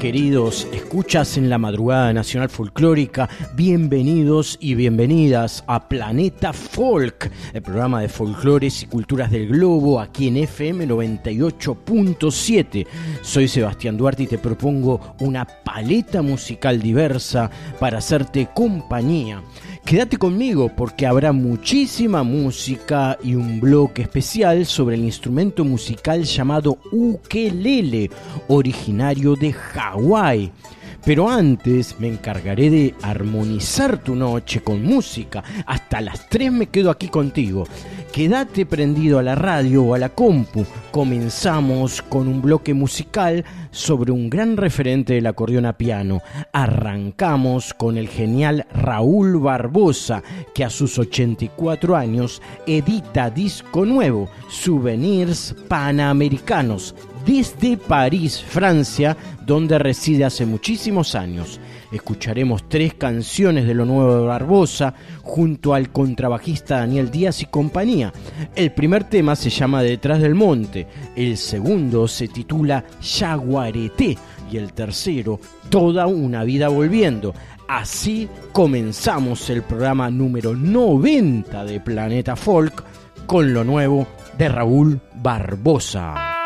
Queridos escuchas en la madrugada nacional folclórica, bienvenidos y bienvenidas a Planeta Folk, el programa de folclores y culturas del globo aquí en FM 98.7. Soy Sebastián Duarte y te propongo una paleta musical diversa para hacerte compañía. Quédate conmigo porque habrá muchísima música y un bloque especial sobre el instrumento musical llamado ukelele, originario de Hawái. Pero antes me encargaré de armonizar tu noche con música. Hasta las 3 me quedo aquí contigo. Quédate prendido a la radio o a la compu. Comenzamos con un bloque musical sobre un gran referente del acordeón a piano. Arrancamos con el genial Raúl Barbosa, que a sus 84 años edita disco nuevo, Souvenirs Panamericanos, desde París, Francia, donde reside hace muchísimos años. Escucharemos tres canciones de lo nuevo de Barbosa junto al contrabajista Daniel Díaz y compañía. El primer tema se llama Detrás del Monte, el segundo se titula Yaguareté y el tercero Toda una vida volviendo. Así comenzamos el programa número 90 de Planeta Folk con lo nuevo de Raúl Barbosa.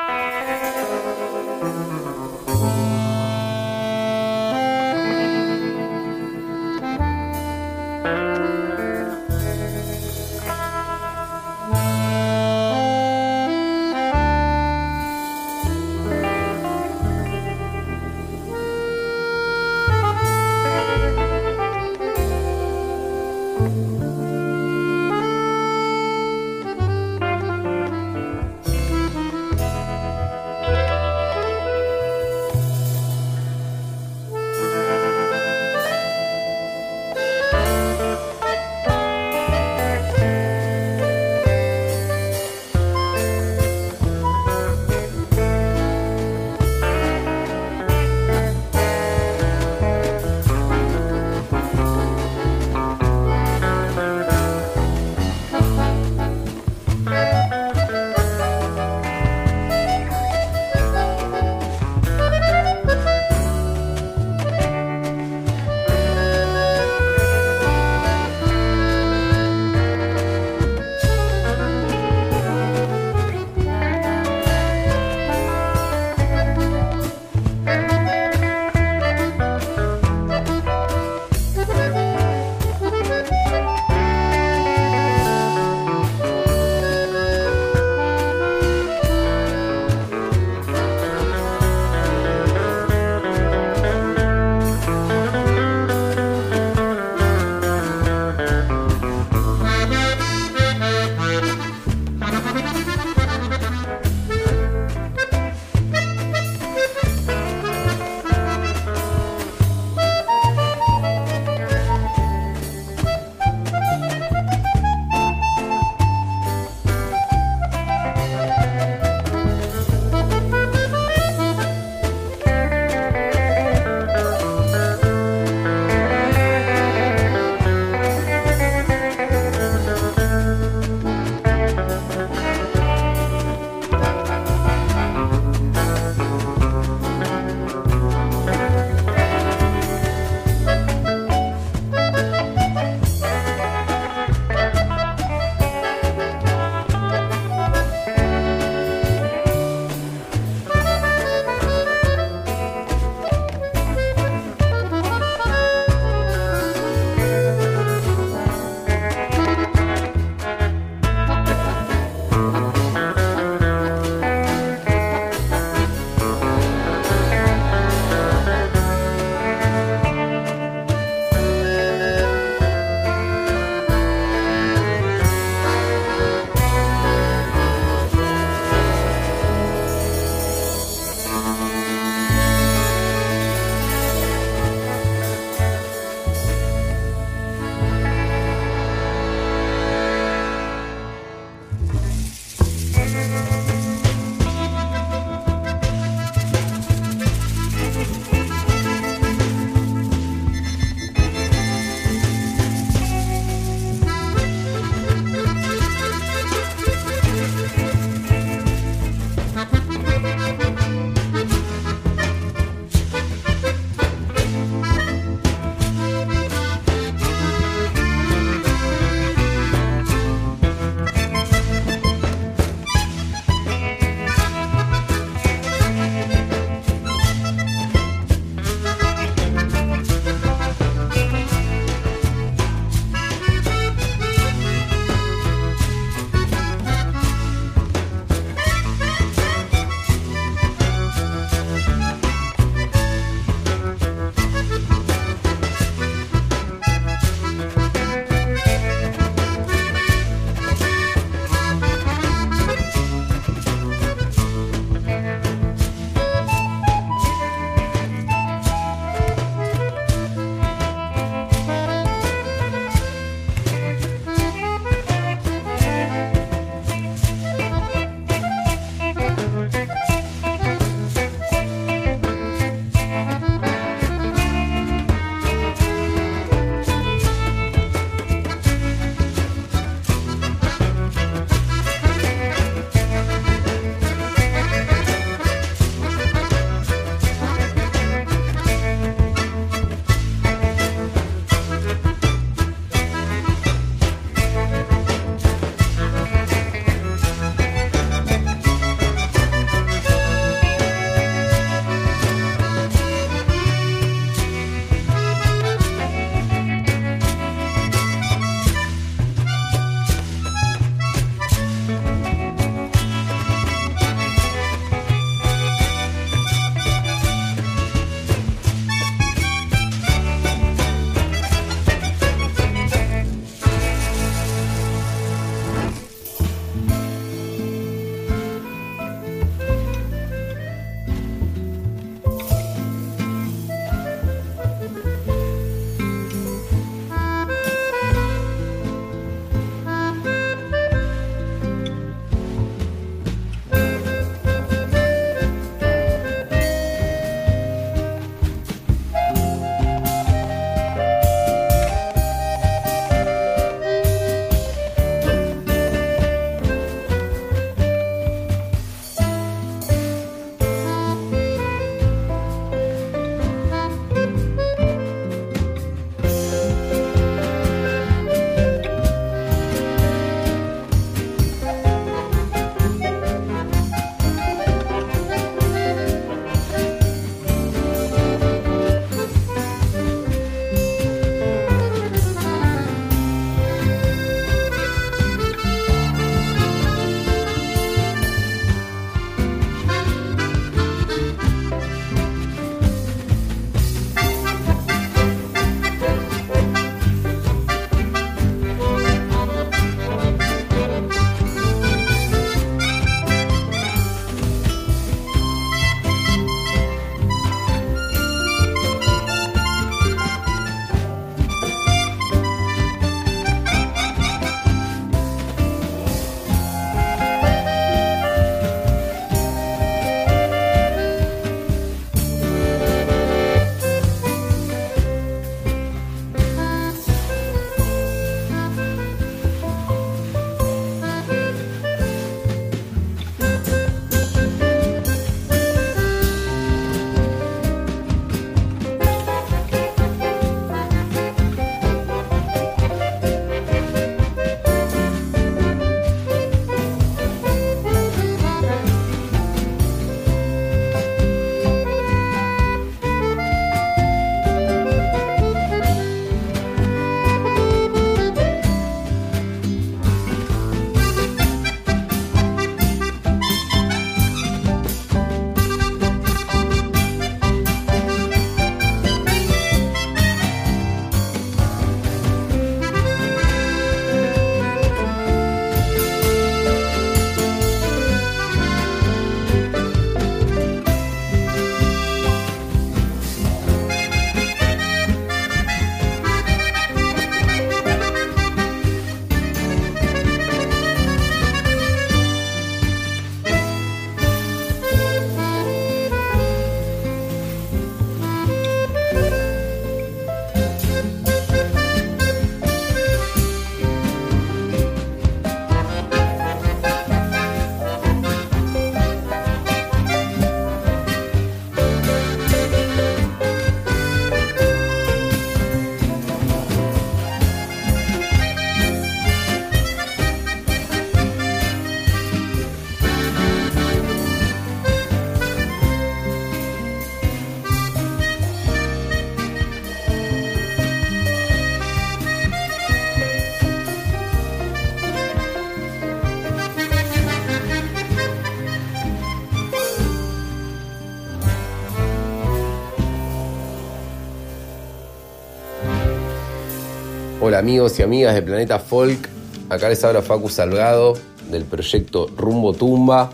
Hola amigos y amigas de Planeta Folk, acá les habla Facu Salgado del proyecto Rumbo Tumba.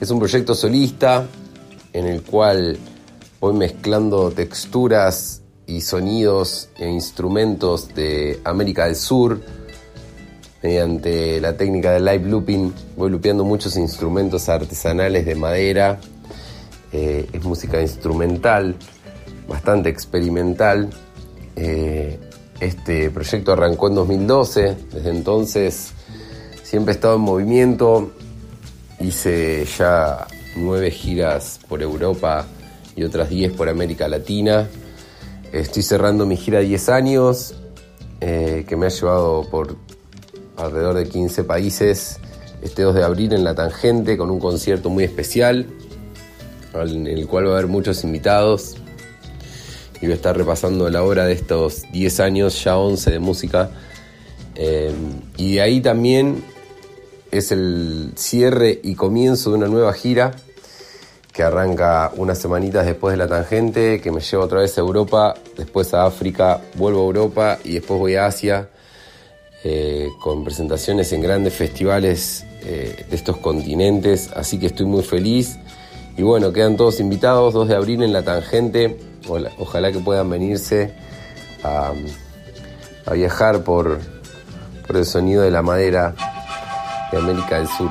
Es un proyecto solista en el cual voy mezclando texturas y sonidos e instrumentos de América del Sur. Mediante la técnica del live looping voy lupeando muchos instrumentos artesanales de madera. Eh, es música instrumental, bastante experimental. Eh, este proyecto arrancó en 2012, desde entonces siempre he estado en movimiento, hice ya nueve giras por Europa y otras diez por América Latina. Estoy cerrando mi gira de 10 años, eh, que me ha llevado por alrededor de 15 países. Este 2 de abril en La Tangente con un concierto muy especial, en el cual va a haber muchos invitados y voy a estar repasando la obra de estos 10 años, ya 11 de música. Eh, y de ahí también es el cierre y comienzo de una nueva gira que arranca unas semanitas después de la tangente, que me lleva otra vez a Europa, después a África, vuelvo a Europa y después voy a Asia, eh, con presentaciones en grandes festivales eh, de estos continentes, así que estoy muy feliz. Y bueno, quedan todos invitados, 2 de abril en la tangente Ojalá que puedan venirse a, viajar por, por el sonido de la madera de América del Sur.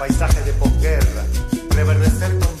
paisaje de posguerra, reverdecer con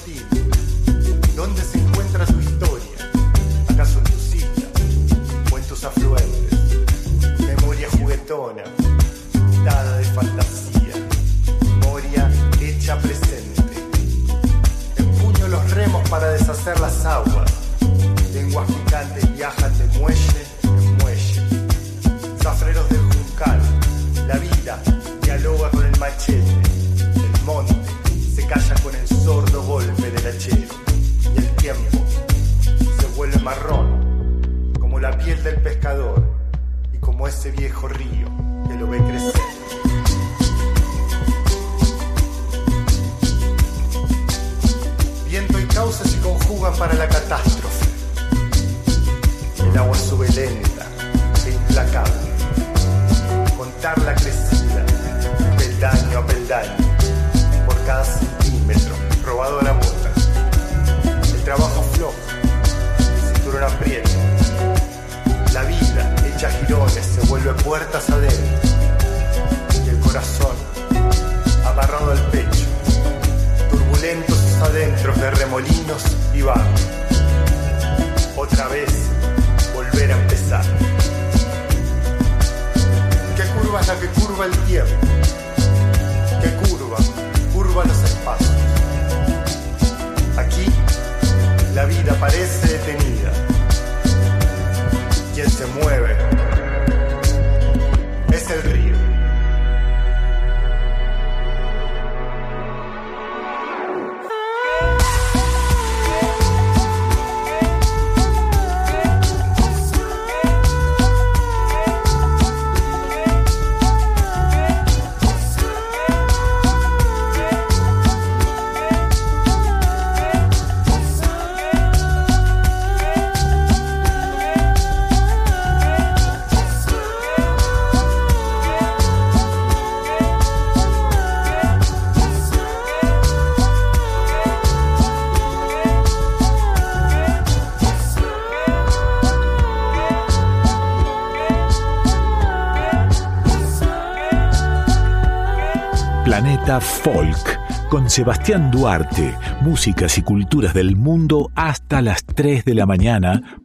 Folk con Sebastián Duarte, músicas y culturas del mundo hasta las 3 de la mañana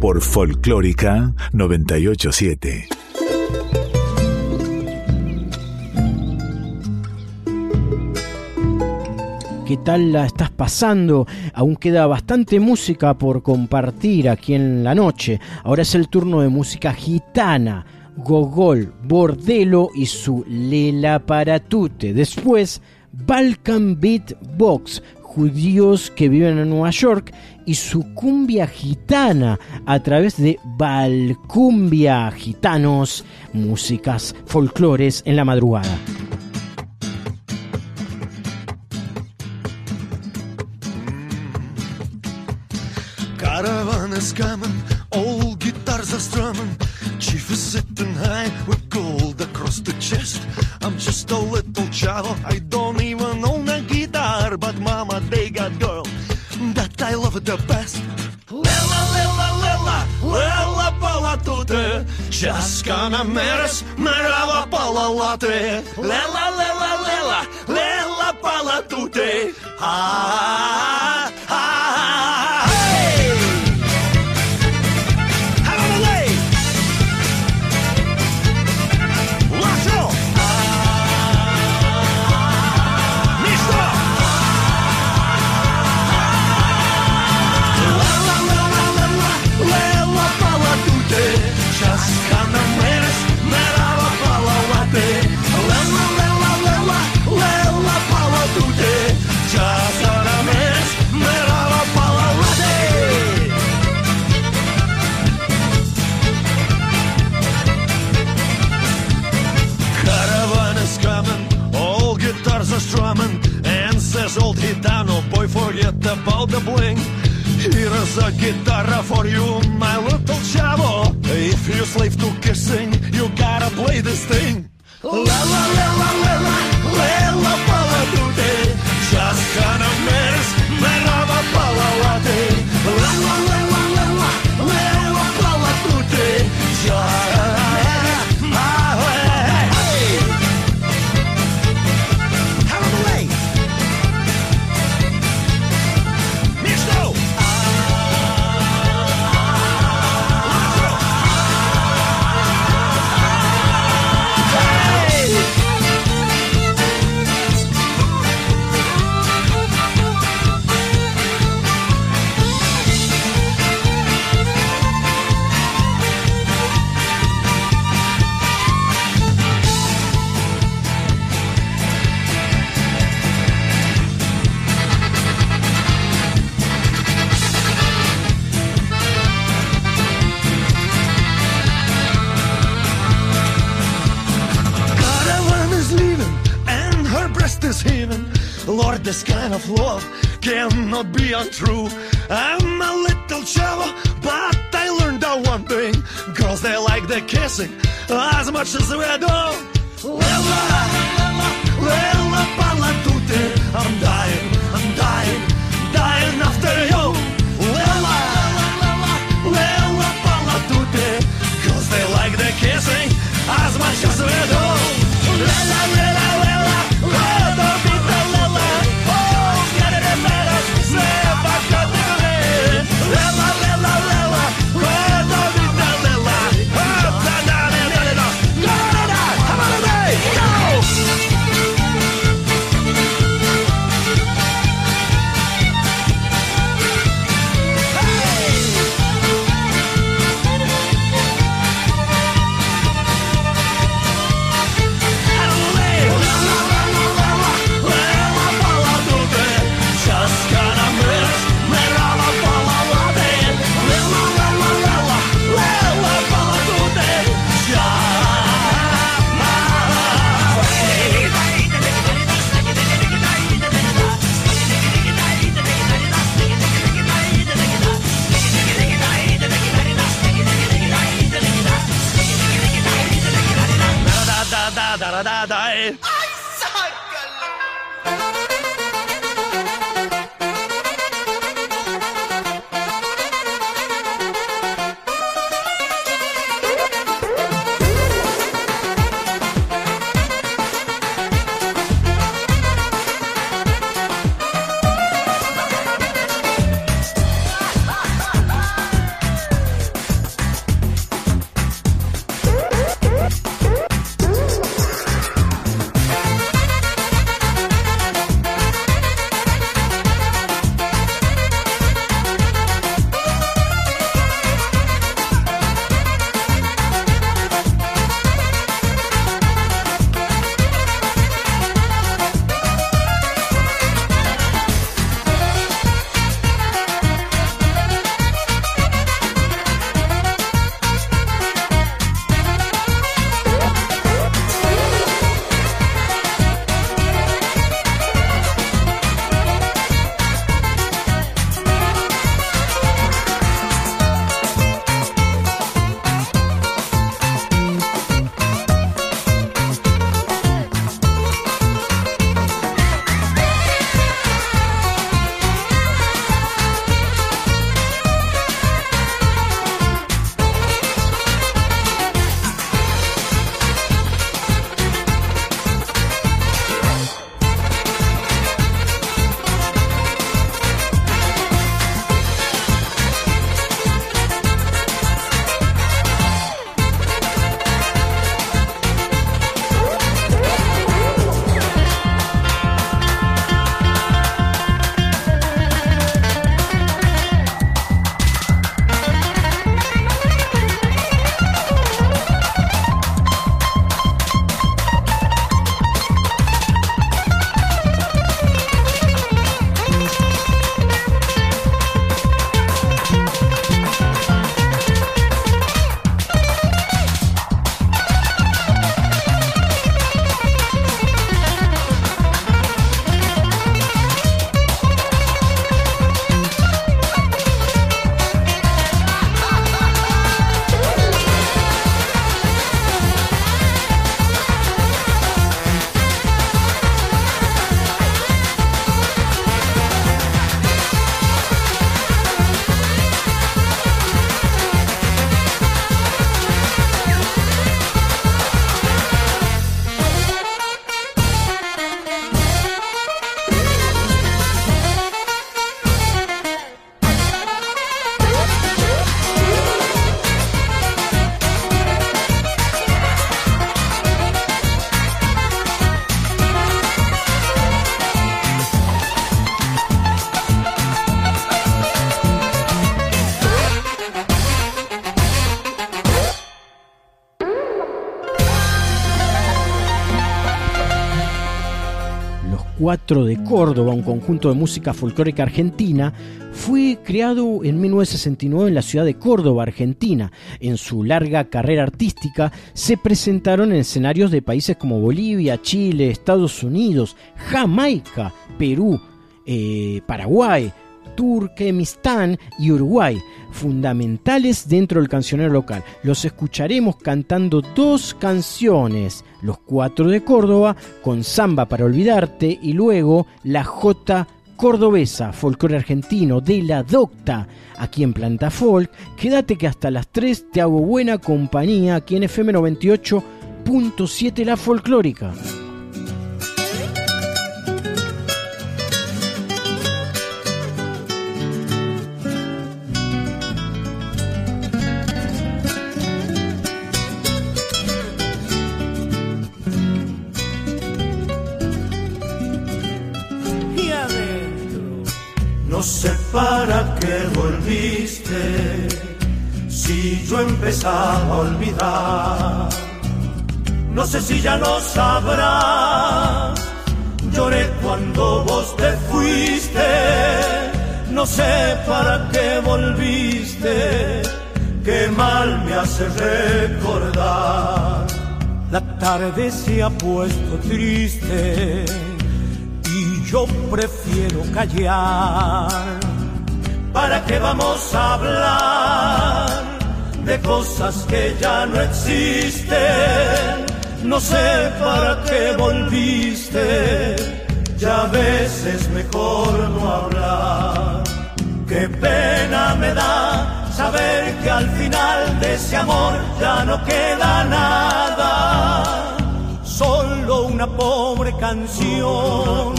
por Folclórica 987. ¿Qué tal la estás pasando? Aún queda bastante música por compartir aquí en la noche. Ahora es el turno de música gitana Gogol, Bordello y su Lela Paratute. Después, Balkan Beat Box, judíos que viven en Nueva York, y su cumbia gitana a través de Balcumbia Gitanos, músicas, folclores en la madrugada. Caravanas, cama sitting high with gold across the chest. I'm just a little child, I don't even own a guitar, but mama, they got girl that I love the best. Лела, лела, лела, лела пала туте, часка на мерес, мерава пала лате. Лела, лела, лела, лела пала туте. about the bling. Here's a guitar for you, my little chavo. If you slave to kissing, you gotta play this thing. La la la la. This kind of love cannot be untrue. I'm a little shallow, but I learned that one thing. Girls, they like the kissing as much as we do. Lella, Lella Palatuti, I'm dying, I'm dying, dying after you. De Córdoba, un conjunto de música folclórica argentina, fue creado en 1969 en la ciudad de Córdoba, Argentina. En su larga carrera artística se presentaron en escenarios de países como Bolivia, Chile, Estados Unidos, Jamaica, Perú, eh, Paraguay, Turkmenistán y Uruguay, fundamentales dentro del cancionero local. Los escucharemos cantando dos canciones, Los Cuatro de Córdoba, con Samba para Olvidarte y luego La J cordobesa, folclore argentino de la Docta, aquí en Planta Folk. Quédate que hasta las 3 te hago buena compañía aquí en FM 98.7 La Folclórica. Sé para qué volviste si yo empezaba a olvidar. No sé si ya lo sabrás. Lloré cuando vos te fuiste. No sé para qué volviste. Qué mal me hace recordar. La tarde se ha puesto triste yo prefiero callar. ¿Para qué vamos a hablar de cosas que ya no existen? No sé para qué volviste, ya a veces mejor no hablar. Qué pena me da saber que al final de ese amor ya no queda nada, una pobre canción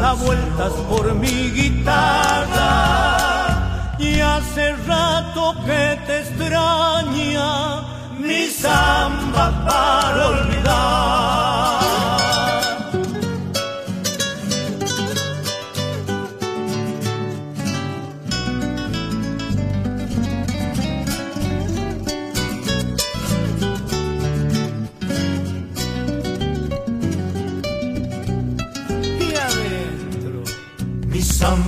da vueltas por mi guitarra y hace rato que te extraña mi samba para olvidar.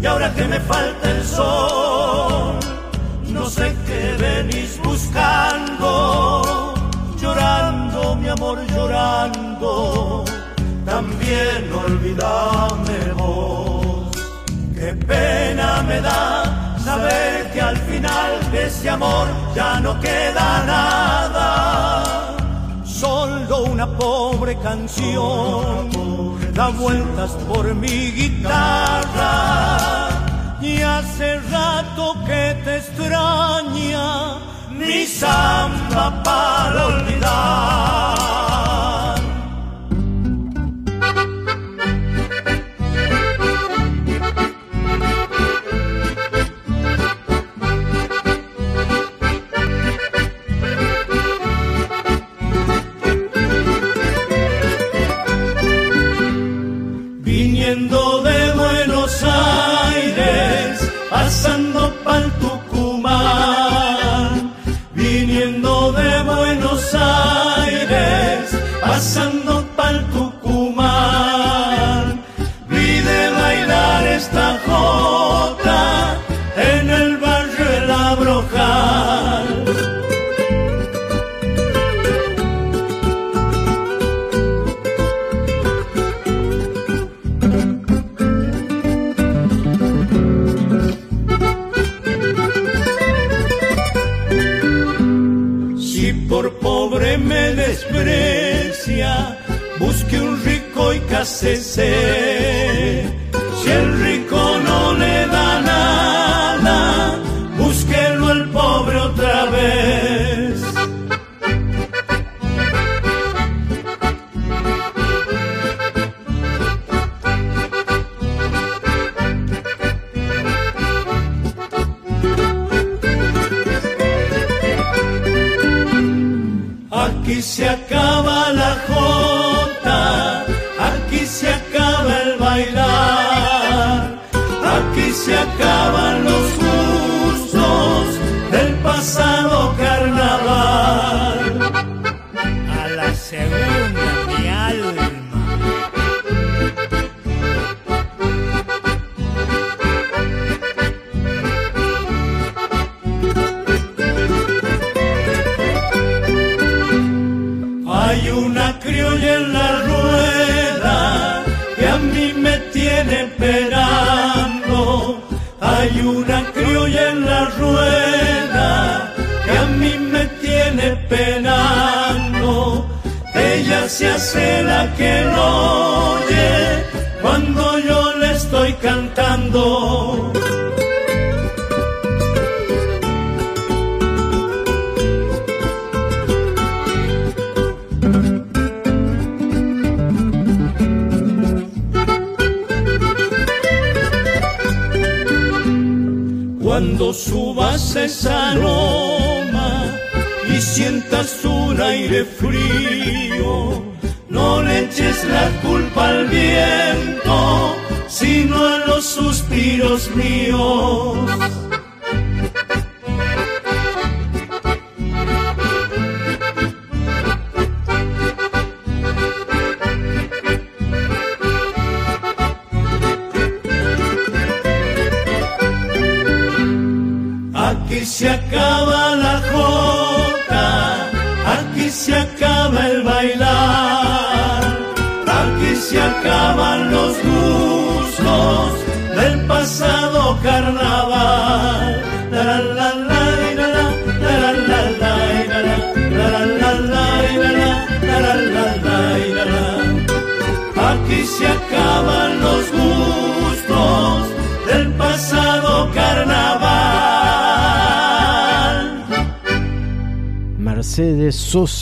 y ahora que me falta el sol, no sé qué venís buscando, llorando, mi amor, llorando, también olvidame vos. Qué pena me da saber que al final de ese amor ya no queda nada, solo una pobre canción da vueltas por mi guitarra y hace rato que te extraña mi samba para olvidar.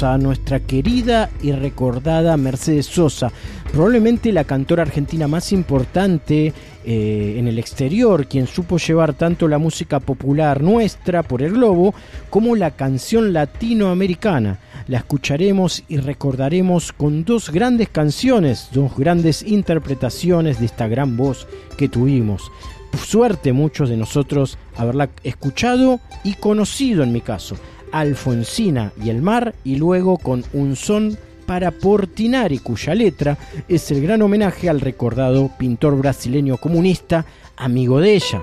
Sosa, nuestra querida y recordada Mercedes Sosa, probablemente la cantora argentina más importante eh, en el exterior, quien supo llevar tanto la música popular nuestra por el globo como la canción latinoamericana. La escucharemos y recordaremos con dos grandes canciones, dos grandes interpretaciones de esta gran voz que tuvimos. Suerte muchos de nosotros haberla escuchado y conocido en mi caso. Alfonsina y el mar y luego con un son para Portinari cuya letra es el gran homenaje al recordado pintor brasileño comunista amigo de ella.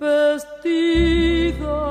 vestida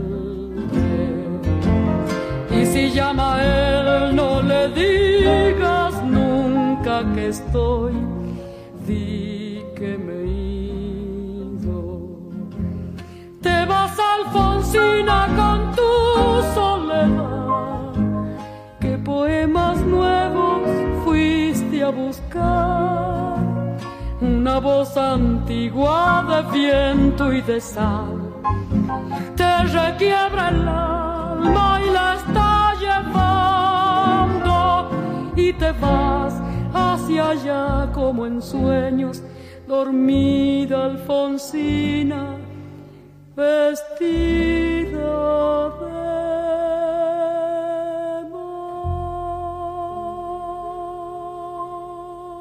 Si llama a él, no le digas nunca que estoy, di que me ido. Te vas, Alfonsina, con tu soledad. ¿Qué poemas nuevos fuiste a buscar? Una voz antigua de viento y de sal te requiebra el alma y la está y te vas hacia allá como en sueños, dormida Alfonsina, vestida de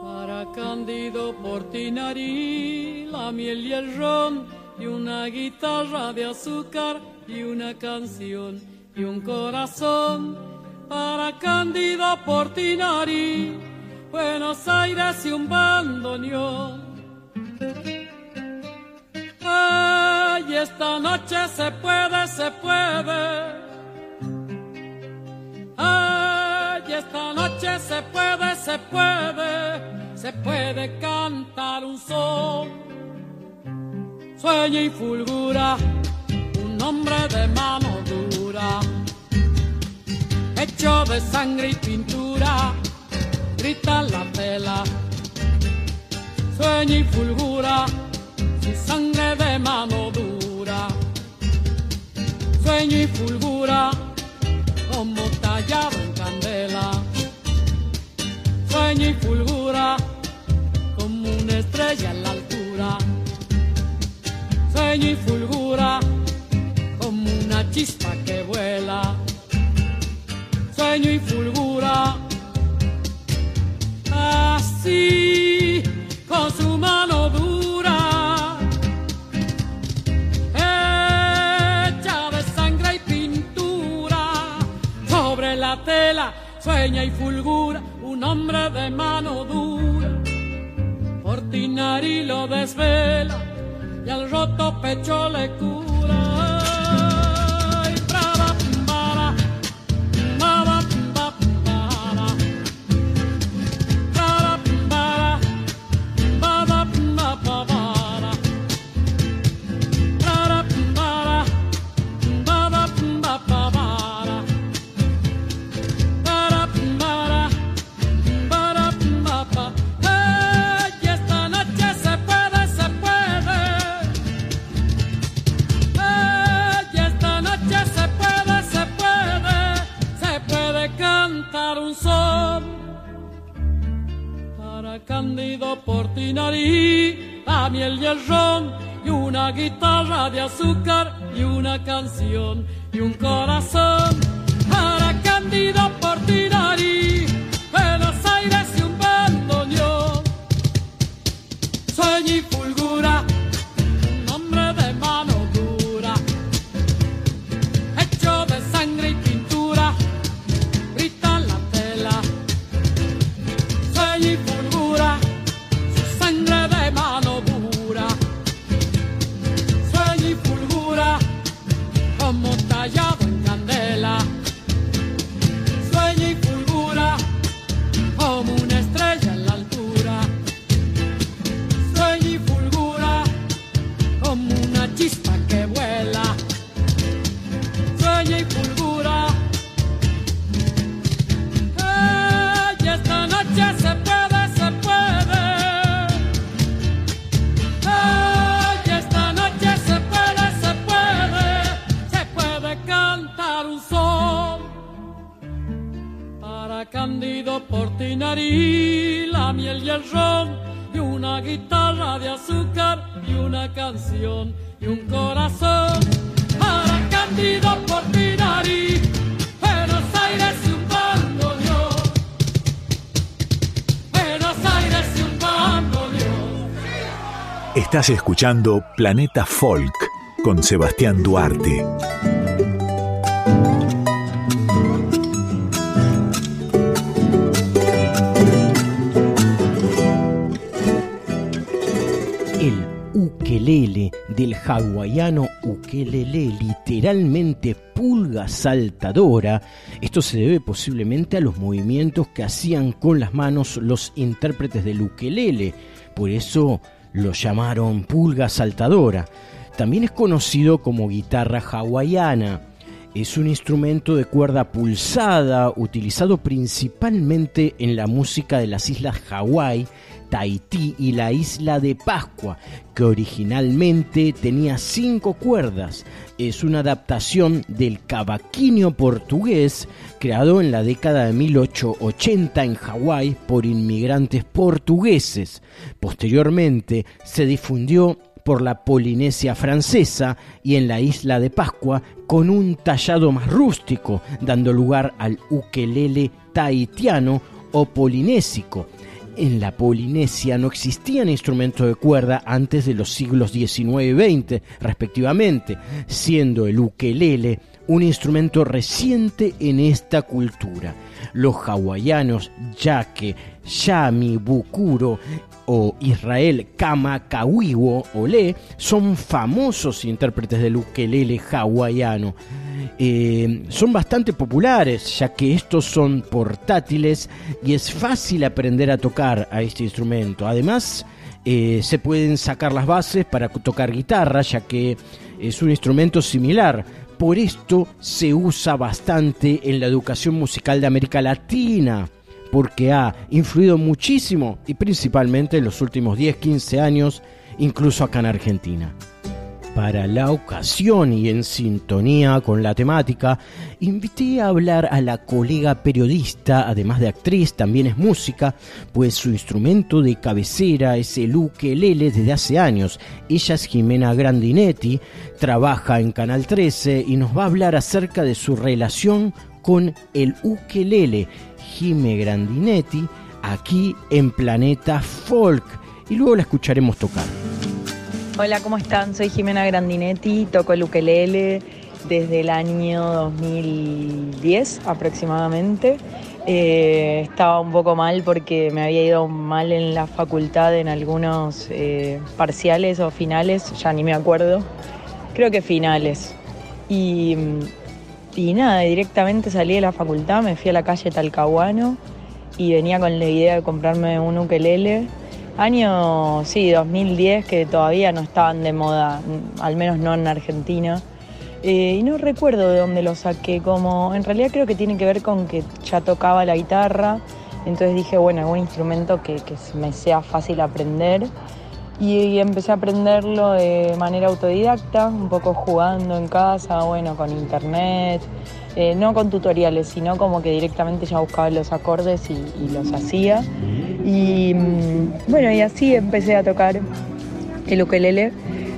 Para Cándido Portinari, la miel y el ron, y una guitarra de azúcar, y una canción, y un corazón. Para Cándido Portinari, Buenos Aires y un bandoneón. Ay, esta noche se puede, se puede. Ay, esta noche se puede, se puede, se puede cantar un sol. Sueña y fulgura un hombre de mano dura, hecho de sangre y pintura, grita la tela. Sueña y fulgura su sangre de mano dura, sueña y fulgura como tallado en candela. Sueña y fulgura como una estrella en la altura. Sueña y fulgura chispa que vuela. Sueño y fulgura así con su mano dura. Hecha de sangre y pintura sobre la tela sueña y fulgura un hombre de mano dura. Portinari lo desvela y al roto pecho le cura. Para Cándido Portinari, la miel y el ron, y una guitarra de azúcar, y una canción, y un corazón. Para Cándido Portinari, Buenos Aires y un bandoneón. Sueña y escuchando Planeta Folk con Sebastián Duarte. El ukelele del hawaiano ukelele, literalmente pulga saltadora. Esto se debe posiblemente a los movimientos que hacían con las manos los intérpretes del ukelele. Por eso lo llamaron pulga saltadora. También es conocido como guitarra hawaiana. Es un instrumento de cuerda pulsada utilizado principalmente en la música de las islas Hawái, Tahití y la isla de Pascua, que originalmente tenía cinco cuerdas. Es una adaptación del cavaquinho portugués creado en la década de 1880 en Hawái por inmigrantes portugueses. Posteriormente se difundió por la Polinesia francesa y en la isla de Pascua con un tallado más rústico, dando lugar al ukelele tahitiano o polinésico. En la Polinesia no existían instrumentos de cuerda antes de los siglos XIX y XX, respectivamente, siendo el ukelele un instrumento reciente en esta cultura. Los hawaianos Yake, Yami, Bukuro o Israel Kamakawiwo Ole son famosos intérpretes del ukelele hawaiano. Eh, son bastante populares ya que estos son portátiles y es fácil aprender a tocar a este instrumento. Además, eh, se pueden sacar las bases para tocar guitarra ya que es un instrumento similar. Por esto se usa bastante en la educación musical de América Latina porque ha influido muchísimo y principalmente en los últimos 10-15 años, incluso acá en Argentina. Para la ocasión y en sintonía con la temática, invité a hablar a la colega periodista, además de actriz, también es música, pues su instrumento de cabecera es el ukelele desde hace años. Ella es Jimena Grandinetti, trabaja en Canal 13 y nos va a hablar acerca de su relación con el ukelele. Jime Grandinetti, aquí en Planeta Folk, y luego la escucharemos tocar. Hola, ¿cómo están? Soy Jimena Grandinetti, toco el ukelele desde el año 2010 aproximadamente. Eh, estaba un poco mal porque me había ido mal en la facultad en algunos eh, parciales o finales, ya ni me acuerdo. Creo que finales. Y, y nada, directamente salí de la facultad, me fui a la calle Talcahuano y venía con la idea de comprarme un ukelele Año, sí, 2010, que todavía no estaban de moda, al menos no en Argentina. Eh, y no recuerdo de dónde lo saqué, como en realidad creo que tiene que ver con que ya tocaba la guitarra, entonces dije, bueno, algún instrumento que, que me sea fácil aprender. Y, empecé a aprenderlo de manera autodidacta, un poco jugando en casa, bueno, con internet, eh, no con tutoriales, sino como que directamente ya buscaba los acordes y, los hacía. Y mm, bueno, y así empecé a tocar el ukelele.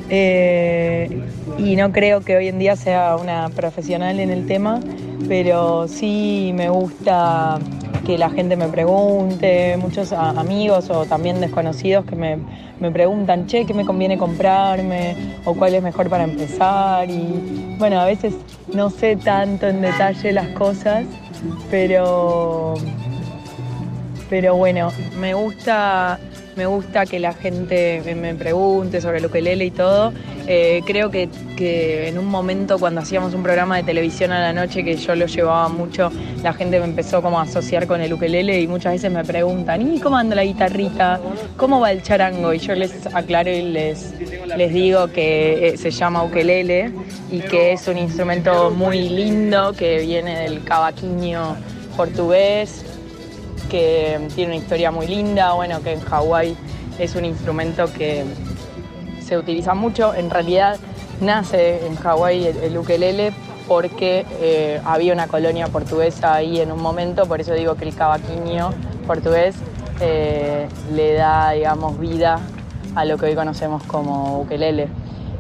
Eh, y no creo que hoy en día sea una profesional en el tema, pero sí me gusta que la gente me pregunte, muchos amigos o también desconocidos que me, me preguntan, che, ¿qué me conviene comprarme? o cuál es mejor para empezar. Y bueno, a veces no sé tanto en detalle las cosas, pero pero bueno, me gusta, me gusta que la gente me- pregunte sobre el ukelele y todo. Eh, creo que, que en un momento cuando hacíamos un programa de televisión a la noche que yo lo llevaba mucho, la gente me empezó como a asociar con el ukelele y muchas veces me preguntan, ¿y cómo anda la guitarrita? ¿Cómo va el charango? Y yo les aclaro y les, les digo que eh, se llama ukelele y que es un instrumento muy lindo que viene del cavaquinho portugués que tiene una historia muy linda, bueno, que en Hawái es un instrumento que se utiliza mucho. En realidad nace en Hawái el, el ukelele porque eh, había una colonia portuguesa ahí en un momento, por eso digo que el cavaquinho portugués eh, le da, digamos, vida a lo que hoy conocemos como ukelele.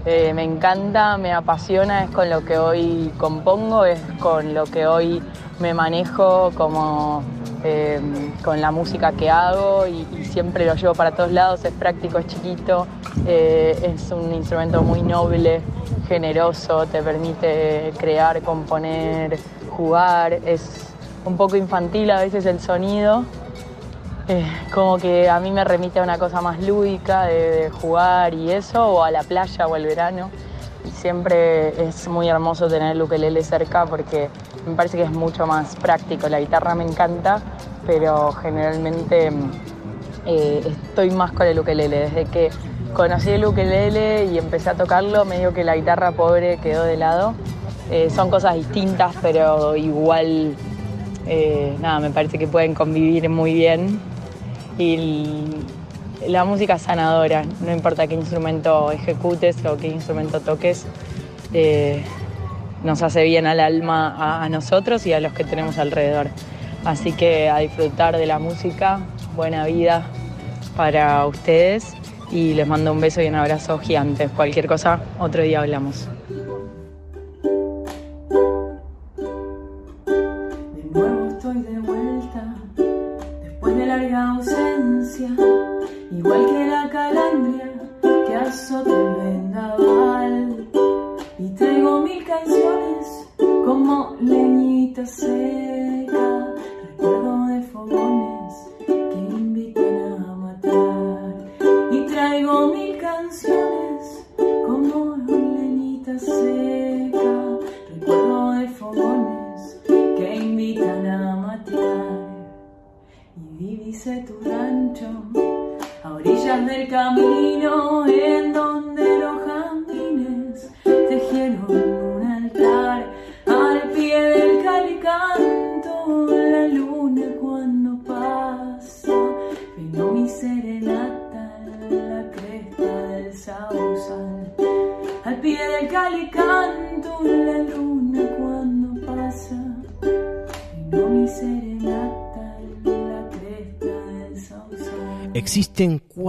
Eh, me encanta, me apasiona, es con lo que hoy compongo, es con lo que hoy me manejo como con la música que hago y, siempre lo llevo para todos lados, es práctico, es chiquito, es un instrumento muy noble, generoso, te permite crear, componer, jugar, es un poco infantil a veces el sonido, eh, como que a mí me remite a una cosa más lúdica de, jugar y eso, o a la playa o al verano. Y siempre es muy hermoso tener el ukelele cerca porque me parece que es mucho más práctico. La guitarra me encanta, pero generalmente eh, estoy más con el ukelele. Desde que conocí el ukelele y empecé a tocarlo, medio que la guitarra pobre quedó de lado. Eh, son cosas distintas, pero igual, eh, nada, me parece que pueden convivir muy bien. Y la música sanadora, no importa qué instrumento ejecutes o qué instrumento toques, nos hace bien al alma a nosotros y a los que tenemos alrededor. Así que a disfrutar de la música, buena vida para ustedes y les mando un beso y un abrazo gigante. Cualquier cosa, otro día hablamos.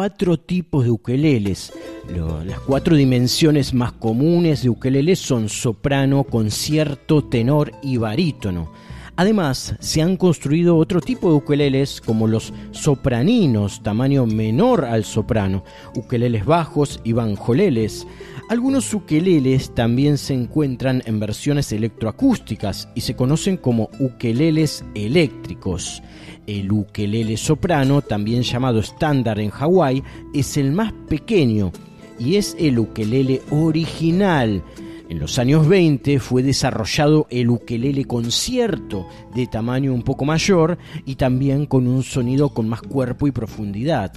Cuatro tipos de ukeleles. Las cuatro dimensiones más comunes de ukelele son soprano, concierto, tenor y barítono. Además, se han construido otro tipo de ukeleles como los sopraninos, tamaño menor al soprano, ukeleles bajos y banjoleles. Algunos ukeleles también se encuentran en versiones electroacústicas y se conocen como ukeleles eléctricos. El ukelele soprano, también llamado estándar en Hawái, es el más pequeño y es el ukelele original. En los años 20 fue desarrollado el ukelele concierto de tamaño un poco mayor y también con un sonido con más cuerpo y profundidad.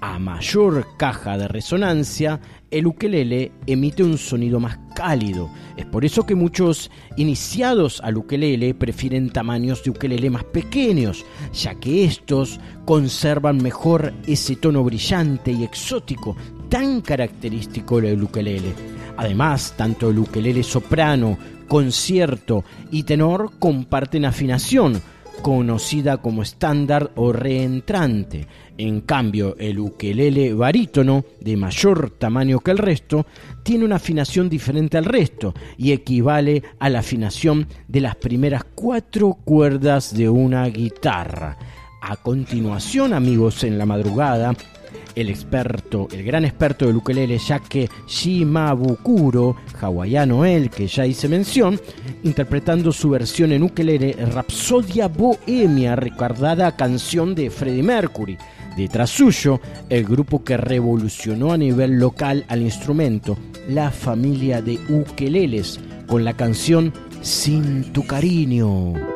A mayor caja de resonancia, el ukelele emite un sonido más cálido. Es por eso que muchos iniciados al ukelele prefieren tamaños de ukelele más pequeños, ya que estos conservan mejor ese tono brillante y exótico tan característico del ukelele. Además, tanto el ukelele soprano, concierto y tenor comparten afinación, conocida como estándar o reentrante. En cambio, el ukelele barítono, de mayor tamaño que el resto, tiene una afinación diferente al resto y equivale a la afinación de las primeras cuatro cuerdas de una guitarra. A continuación, amigos, en la madrugada, el experto, el gran experto del ukelele, Yake Shimabukuro, hawaiano él, que ya hice mención, interpretando su versión en ukelele Rapsodia Bohemia, recordada canción de Freddie Mercury. Detrás suyo, el grupo que revolucionó a nivel local al instrumento, la familia de ukeleles, con la canción Sin tu cariño.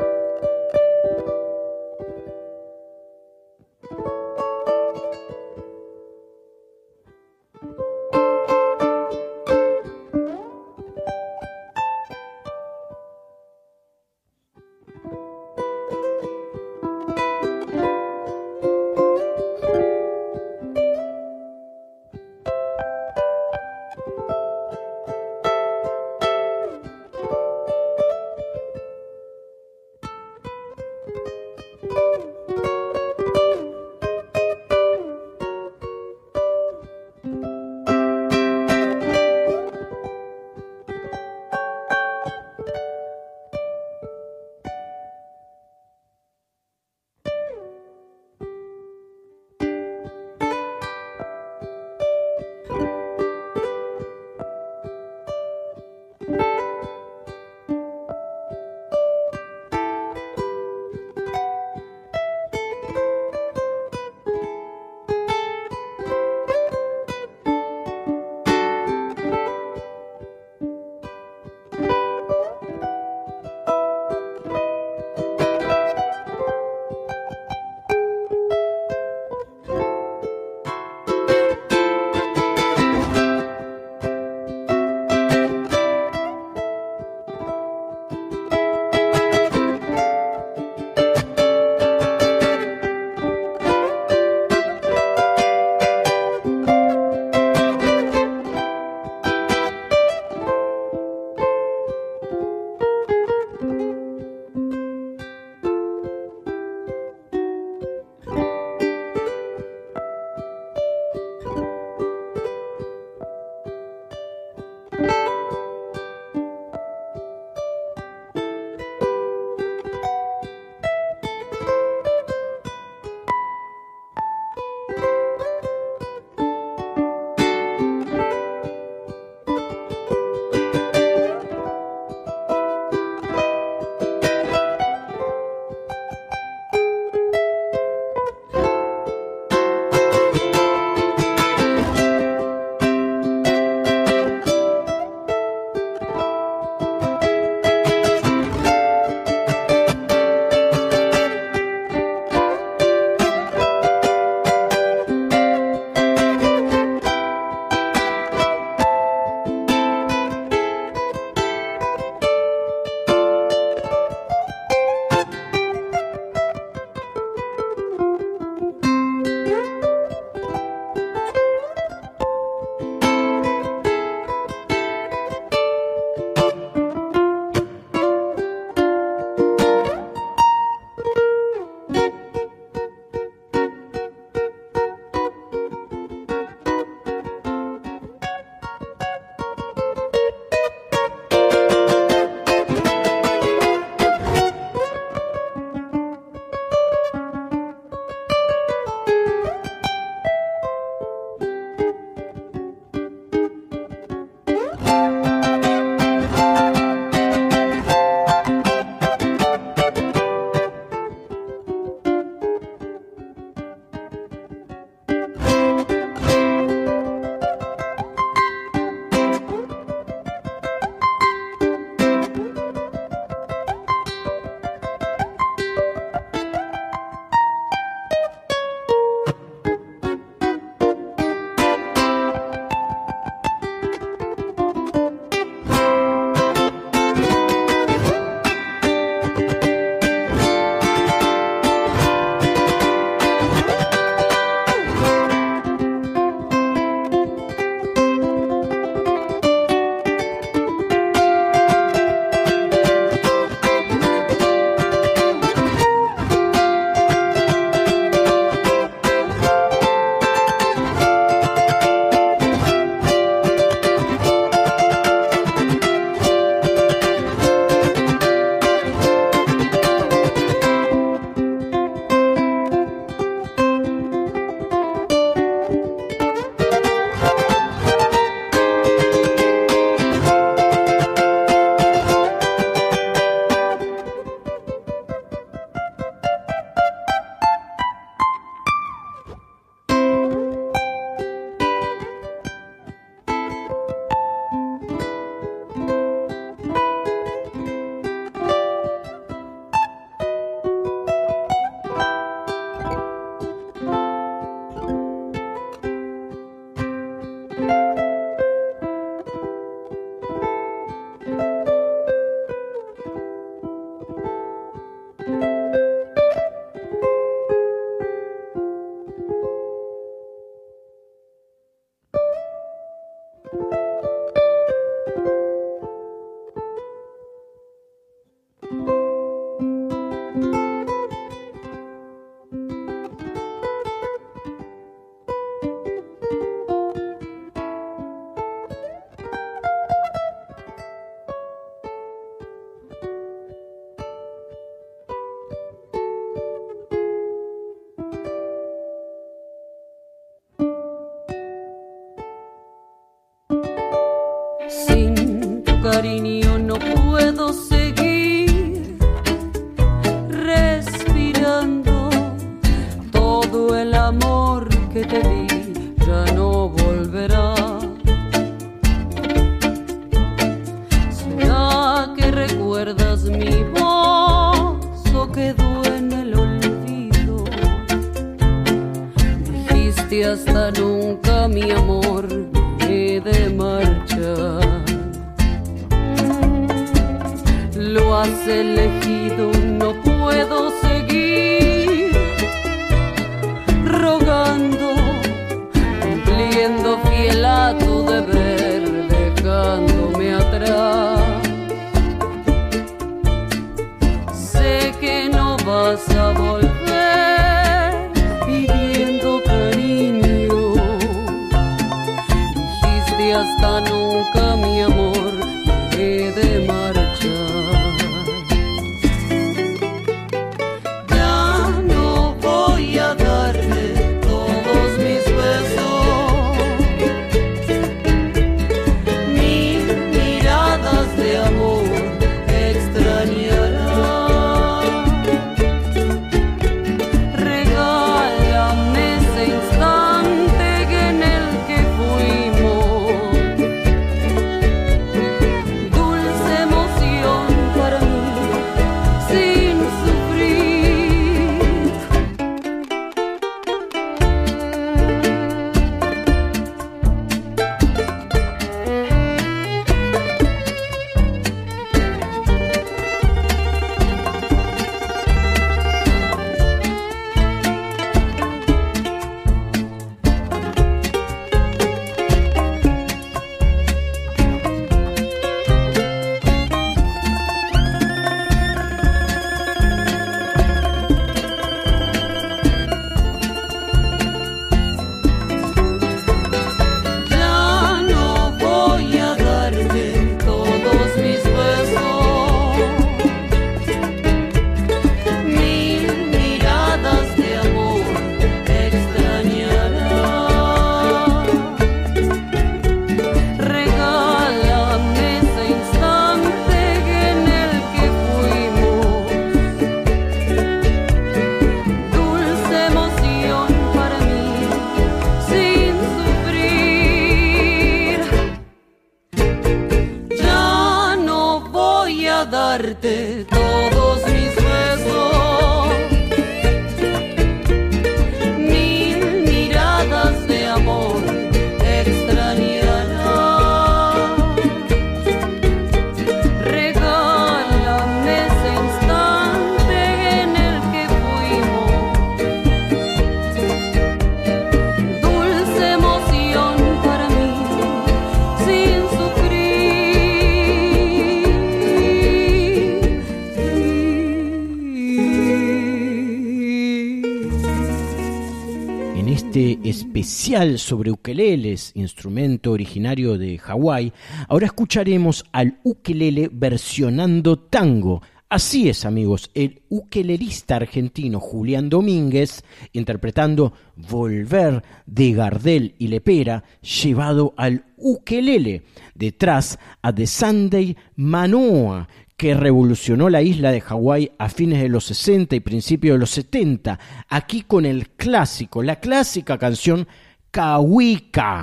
sobre ukeleles, instrumento originario de Hawái, ahora escucharemos al ukelele versionando tango. Así es, amigos, el ukelerista argentino Julián Domínguez, interpretando Volver de Gardel y Lepera, llevado al ukelele, detrás a The Sunday Manoa, que revolucionó la isla de Hawái a fines de los 60 y principios de los 70, aquí con el clásico, la clásica canción Cahuica.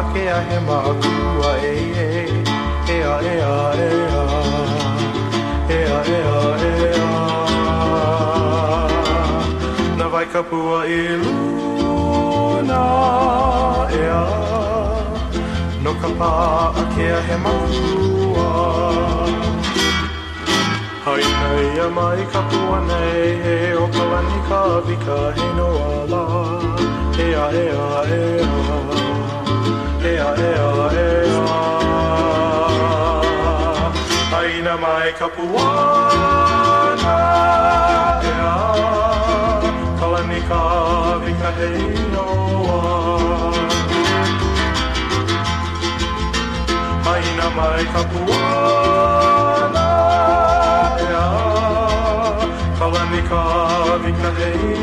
Ake a he ma a kua e e E a e a e a E a e a e a. Na vai ka pua i luna e a. No ka pa ake a he ma kua Haina ia mai ka pua nei he o ka lani ka vika he no ala Ea ea ea Ea ea ea hare hare hare Aina mai kapuana ea Kalanika vikaheinoa Aina mai kapuana ea Kalanika vikaheinoa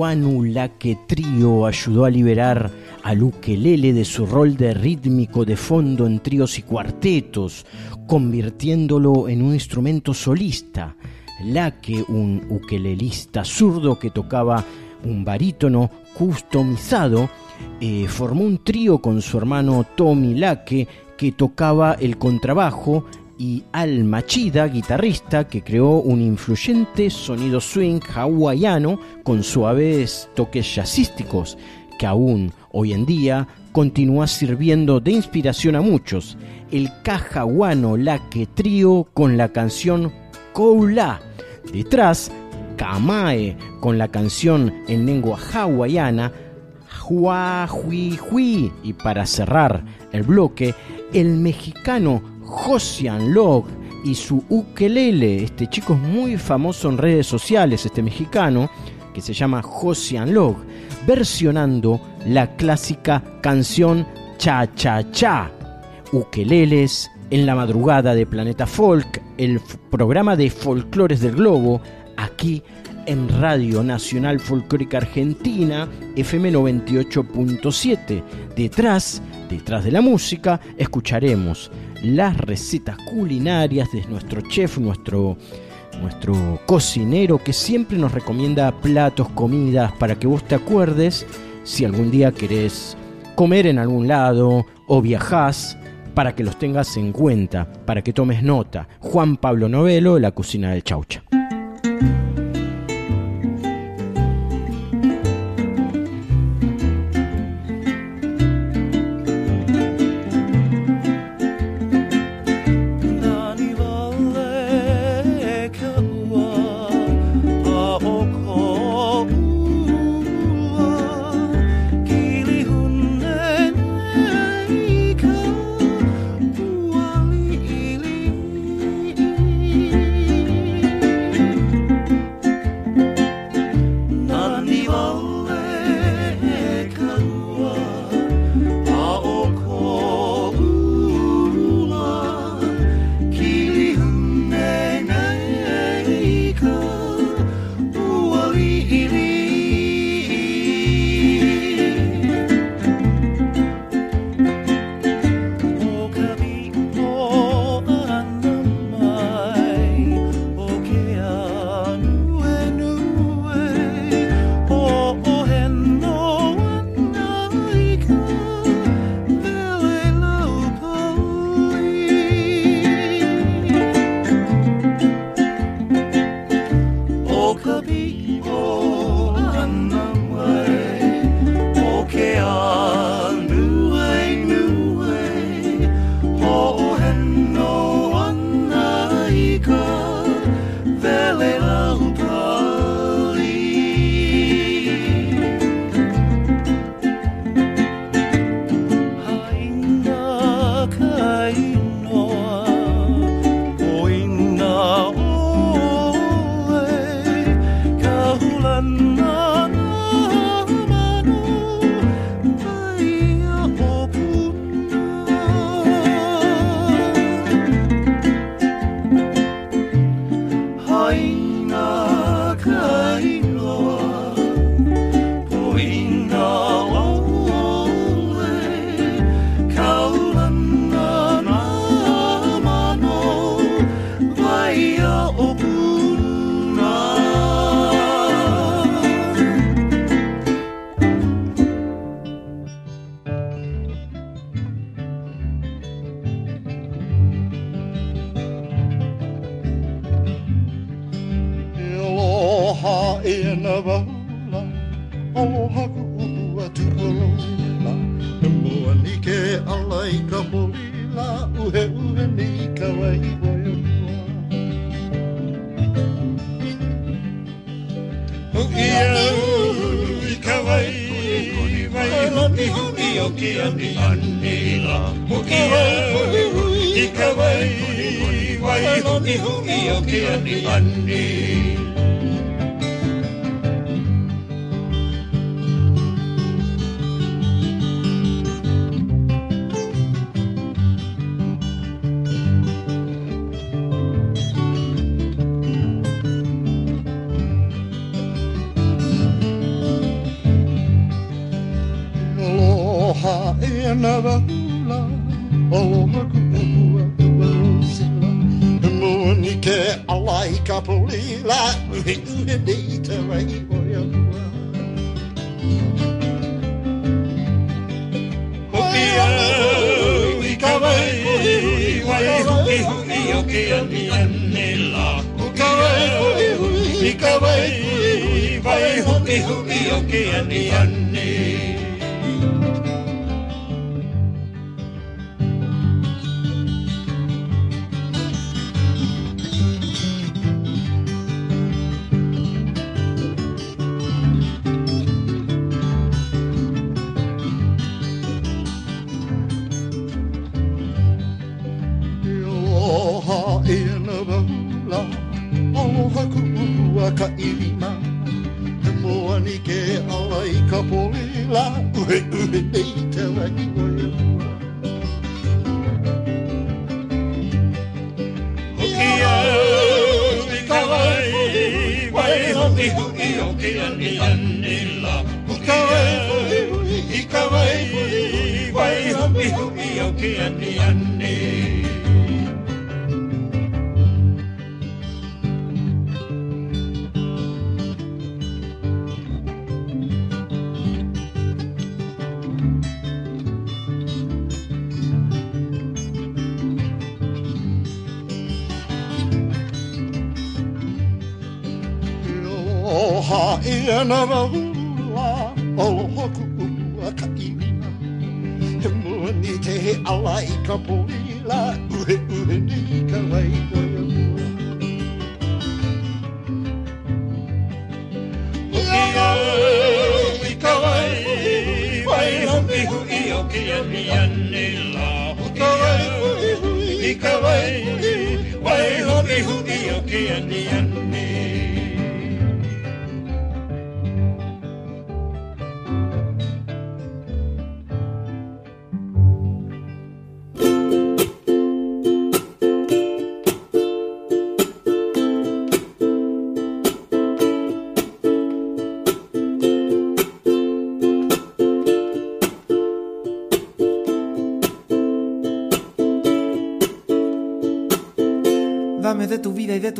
Cajahuanu Laque Trío ayudó a liberar al ukelele de su rol de rítmico de fondo en tríos y cuartetos, convirtiéndolo en un instrumento solista. Laque, un ukelelista zurdo que tocaba un barítono customizado, eh, formó un trío con su hermano Tommy Laque que tocaba el contrabajo y Al Machida, guitarrista, que creó un influyente sonido swing hawaiano con suaves toques jazzísticos, que aún hoy en día continúa sirviendo de inspiración a muchos. El Cajahuano Laque Trío con la canción Koula. Detrás, Kamae con la canción en lengua hawaiana Hua Hui Hui. Y para cerrar el bloque, el mexicano Josian Log y su ukelele. Este chico es muy famoso en redes sociales, este mexicano, que se llama Josian Log, versionando la clásica canción Cha Cha Cha. Ukeleles en la madrugada de Planeta Folk, el programa de folclores del globo, aquí en Radio Nacional Folclórica Argentina, FM 98.7. Detrás, detrás de la música, escucharemos las recetas culinarias de nuestro chef, nuestro, nuestro cocinero, que siempre nos recomienda platos, comidas, para que vos te acuerdes si algún día querés comer en algún lado o viajás, para que los tengas en cuenta, para que tomes nota. Juan Pablo Novelo, La Cocina del Chaucha. another hula omakua wasila munike alaika polila uhidita waiboya Hokia, ikawai, ikawai, hoki, hoki, hoki, ani, ani, la. Ikawai, ikawai, ikawai, hoki, hoki, hoki, ani, ani.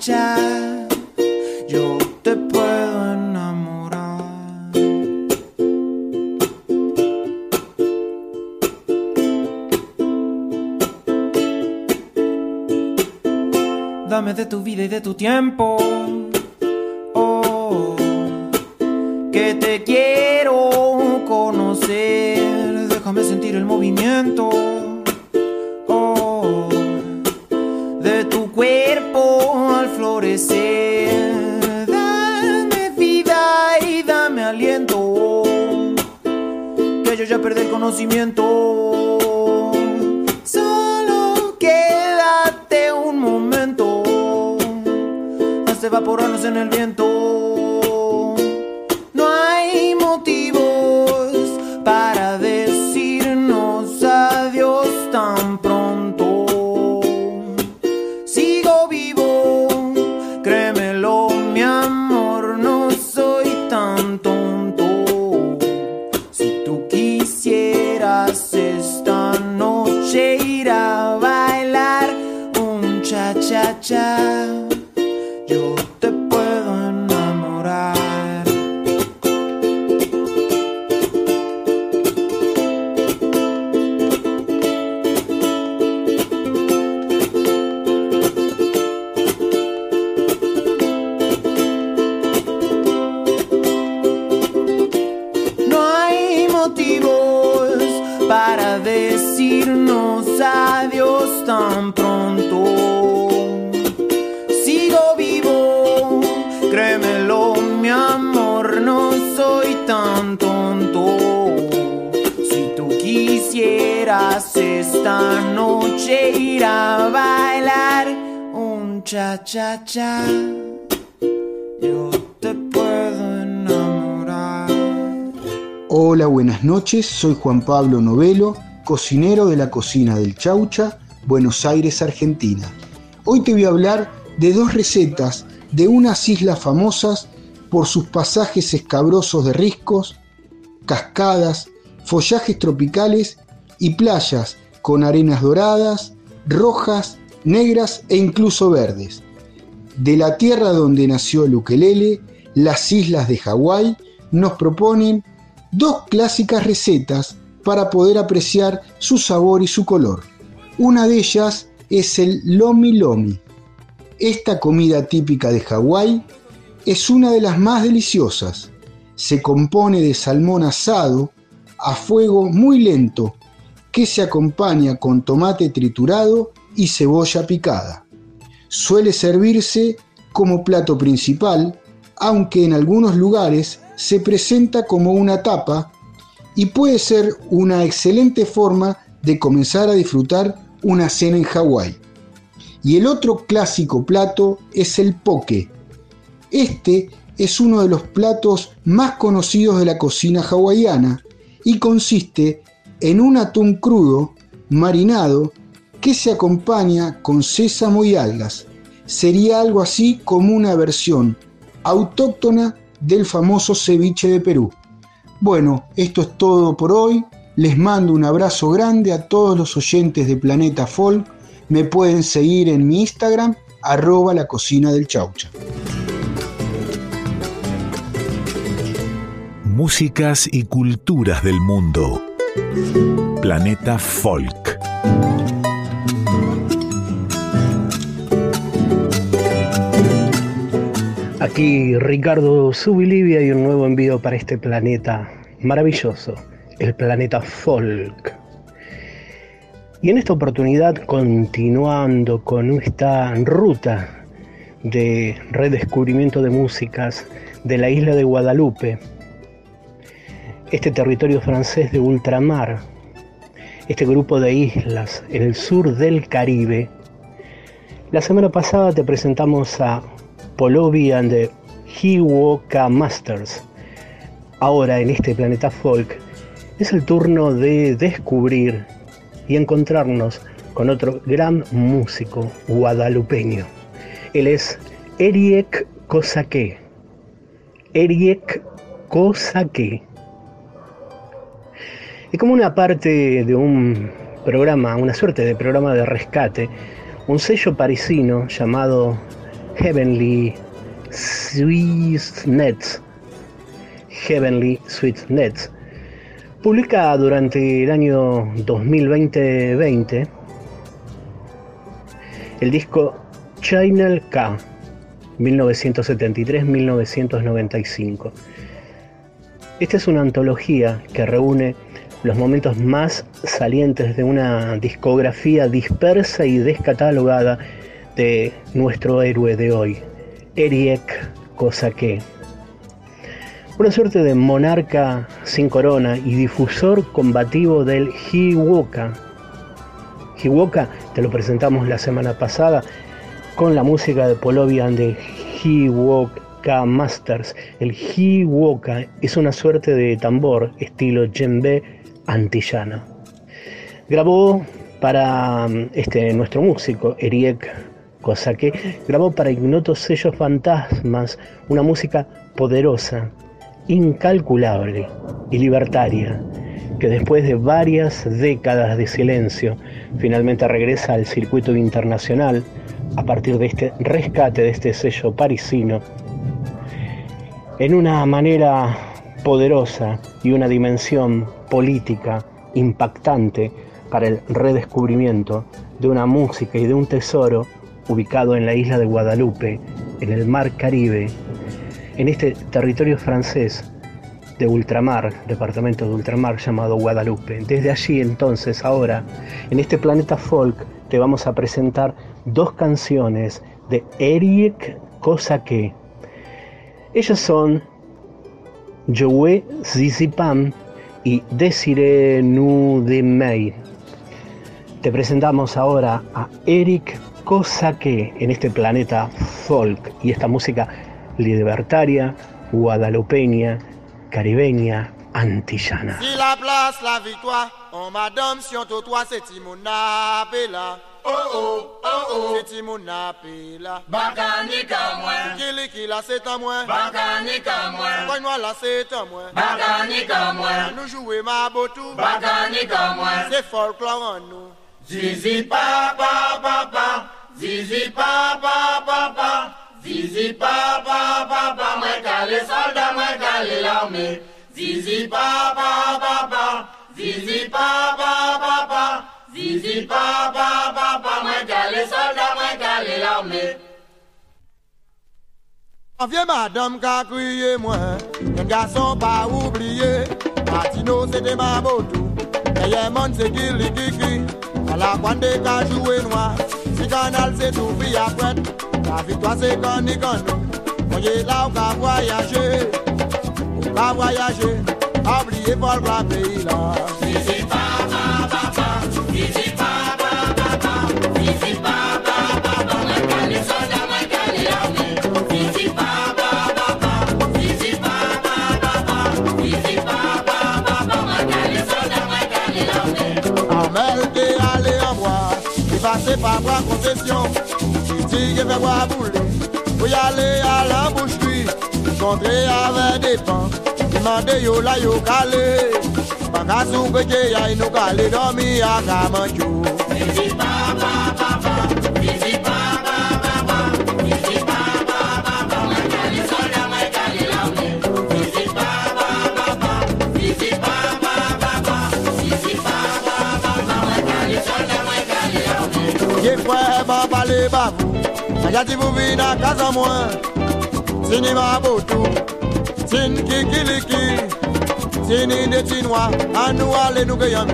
yo te puedo enamorar. Dame de tu vida y de tu tiempo. Oh, que te quiero conocer. Déjame sentir el movimiento. Oh, de tu cuerpo Dame vida y dame aliento, que yo ya perdí el conocimiento. Solo quédate un momento, hasta evaporarnos en el viento. Un cha-cha-cha, yo te puedo enamorar. Hola, buenas noches, soy Juan Pablo Novelo, cocinero de la cocina del Chaucha, Buenos Aires, Argentina. Hoy te voy a hablar de dos recetas de unas islas famosas por sus pasajes escabrosos de riscos, cascadas, follajes tropicales y playas con arenas doradas, rojas, negras e incluso verdes. De la tierra donde nació el las islas de Hawái nos proponen dos clásicas recetas para poder apreciar su sabor y su color. Una de ellas es el lomi lomi. Esta comida típica de Hawái es una de las más deliciosas. Se compone de salmón asado a fuego muy lento que se acompaña con tomate triturado y cebolla picada. Suele servirse como plato principal, aunque en algunos lugares se presenta como una tapa y puede ser una excelente forma de comenzar a disfrutar una cena en Hawái. Y el otro clásico plato es el poke. Este es uno de los platos más conocidos de la cocina hawaiana y consiste en un atún crudo marinado que se acompaña con sésamo y algas. Sería algo así como una versión autóctona del famoso ceviche de Perú. Bueno, esto es todo por hoy. Les mando un abrazo grande a todos los oyentes de Planeta Folk. Me pueden seguir en mi Instagram, arroba la cocina del chaucha. Músicas y culturas del mundo. Planeta Folk. Aquí Ricardo Subilivia y un nuevo envío para este planeta maravilloso, el planeta Folk. Y en esta oportunidad, continuando con esta ruta de redescubrimiento de músicas de la isla de Guadalupe, este territorio francés de ultramar, este grupo de islas en el sur del Caribe, la semana pasada te presentamos a Polovi and the Hiwoka Masters. Ahora en este planeta folk es el turno de descubrir y encontrarnos con otro gran músico guadalupeño. Él es Eriek Kosake. Eriek Kosake. Y como una parte de un programa, una suerte de programa de rescate, un sello parisino llamado Heavenly Sweet Nets, Heavenly Sweet Nets, publica durante el año 2020 el disco Channel K, 1973-1995. Esta es una antología que reúne los momentos más salientes de una discografía dispersa y descatalogada de nuestro héroe de hoy, Eriek Kosake. una suerte de monarca sin corona y difusor combativo del Hiwoka. Hiwoka te lo presentamos la semana pasada con la música de Polovian de Hiwoka Masters. El Hiwoka es una suerte de tambor estilo djembe antillano. Grabó para este, nuestro músico Eriek Kosake, grabó para ignotos sellos fantasmas una música poderosa, incalculable y libertaria, que después de varias décadas de silencio finalmente regresa al circuito internacional a partir de este rescate de este sello parisino en una manera poderosa y una dimensión política impactante para el redescubrimiento de una música y de un tesoro ubicado en la isla de Guadalupe, en el mar Caribe, en este territorio francés de ultramar, departamento de ultramar llamado Guadalupe. Desde allí entonces, ahora, en este planeta folk, te vamos a presentar dos canciones de Eric Kosake. Ellas son Joe Zizipam y Desiree Nudemey. Te presentamos ahora a Eric Kosake en este planeta folk y esta música libertaria, guadalupeña, caribeña, antillana. Si la place, la victoire, oh madame, si on te toi, c'est Timona Pela. Oh oh, oh oh, c'est Timona Pela. Bakani kamwe. Kili kila c'est à moi. Bakani kamwe. Kogne-moi là, c'est à moi. Bakani kamwe. Nous jouer ma botou. Bakani kamwe. C'est folklore en nous. Zizi pa pa pa pa. Zizi pa pa pa pa. Zizi pa pa pa pa. Mwen kale soldat, mwen kale l'armée. Zizi pa pa pa pa. Zizi pa pa pa pa. Zizi pa pa pa pa. Mwen kale soldat, mwen kale l'armée. Madame qu'a crié moi, un garçon pas oublié. Martino c'était ma botou, d'ailleurs mon c'est. À la Kwande qu'a joué noir, si canal c'est tout puis après. La victoire c'est quand ni quand nous. On est là où qu'a voyager, où qu'a voyager. Oubliez pas le pays là. Zizi pa pa pa pase pa bra kontesyon Ti ge fe kwa boule Ou aller à la bouche lui Kontre ave depan Demande yo la yo kale Baka sou peche ya ino kale Domi a kaman chou Meti ban parler babou, Sanya ti vous vin à casa moi. Sini ma botou, sin kikiliki. Sini de chinois, à nous aller nous gagnons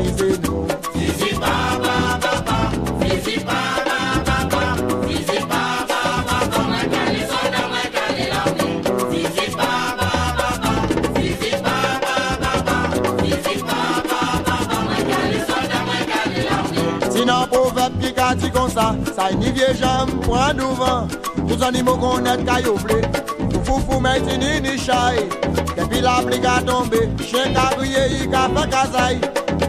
sa, sa ni viejam pran douvan Tout zanimo konet ka yo vle Ou foufou men ti ni ni chay Depi la pli ka tombe, chen ka griye yi ka fe kazay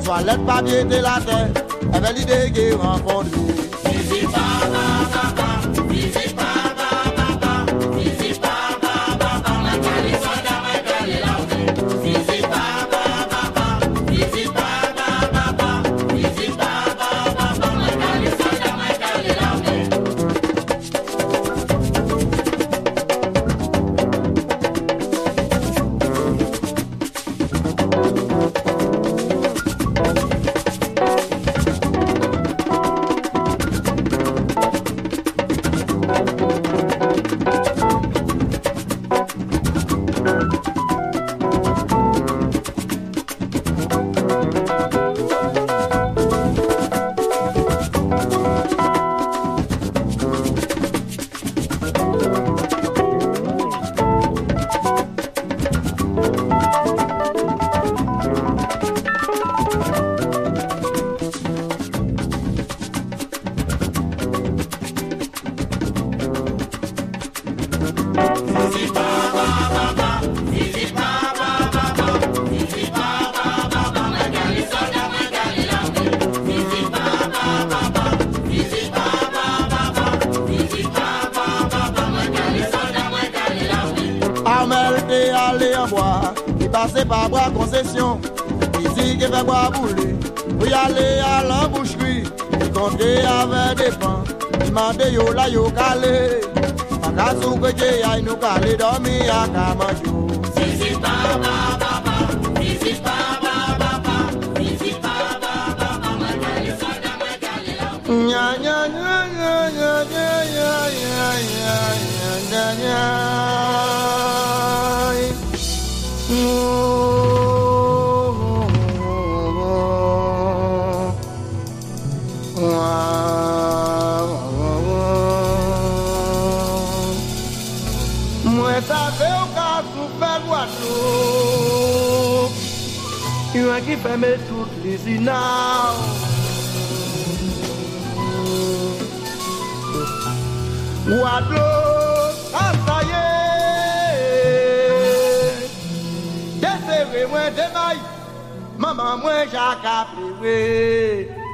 Swalet pa la ten, eve li dege renfondre Nisi passer par bois concession. Ici, qui fait bois boulé. Vous y allez à l'emboucherie. Comptez avec des pans. Demandez yo la yo calé. Pas qu'à soupe qui aille nous calé. Dormir à Zizi papa, papa. La. Nya, nya, nya, nya, nya, nya, nya, nya, nya, nya, nya. fermer toutes les usines. Guadeloupe, ah ça y est, desserrez moins de mailles, maman moins j'ai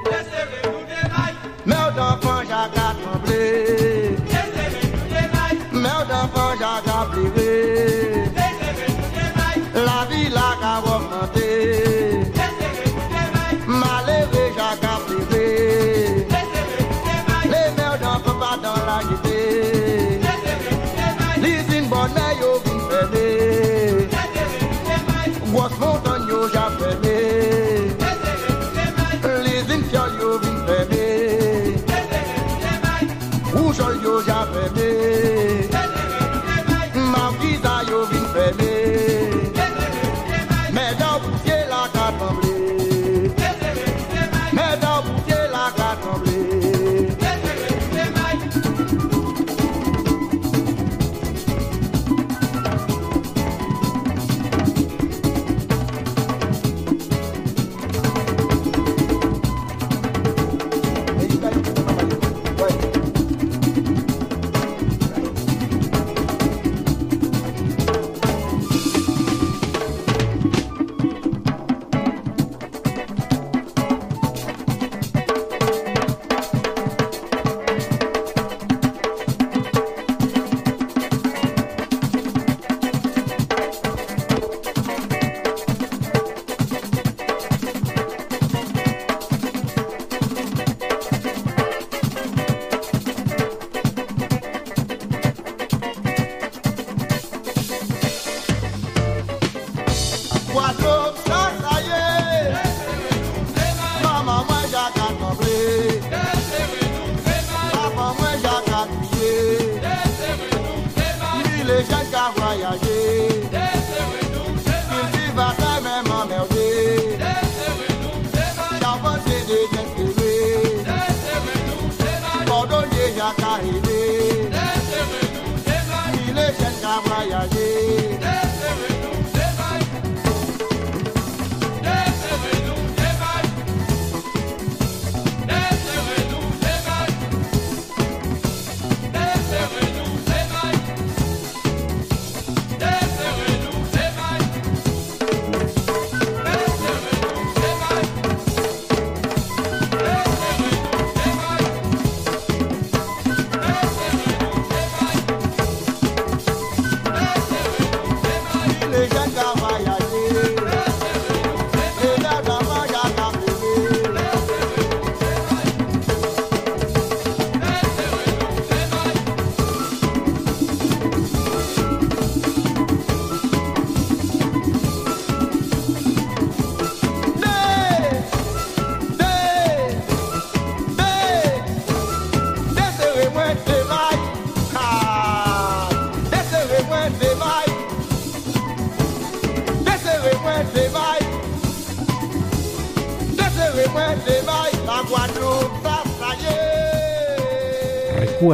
Desserrez-vous des mailles, merde d'enfant j'ai tremblé. Desserrez-vous des mailles, d'enfant j'ai La vie là qu'a.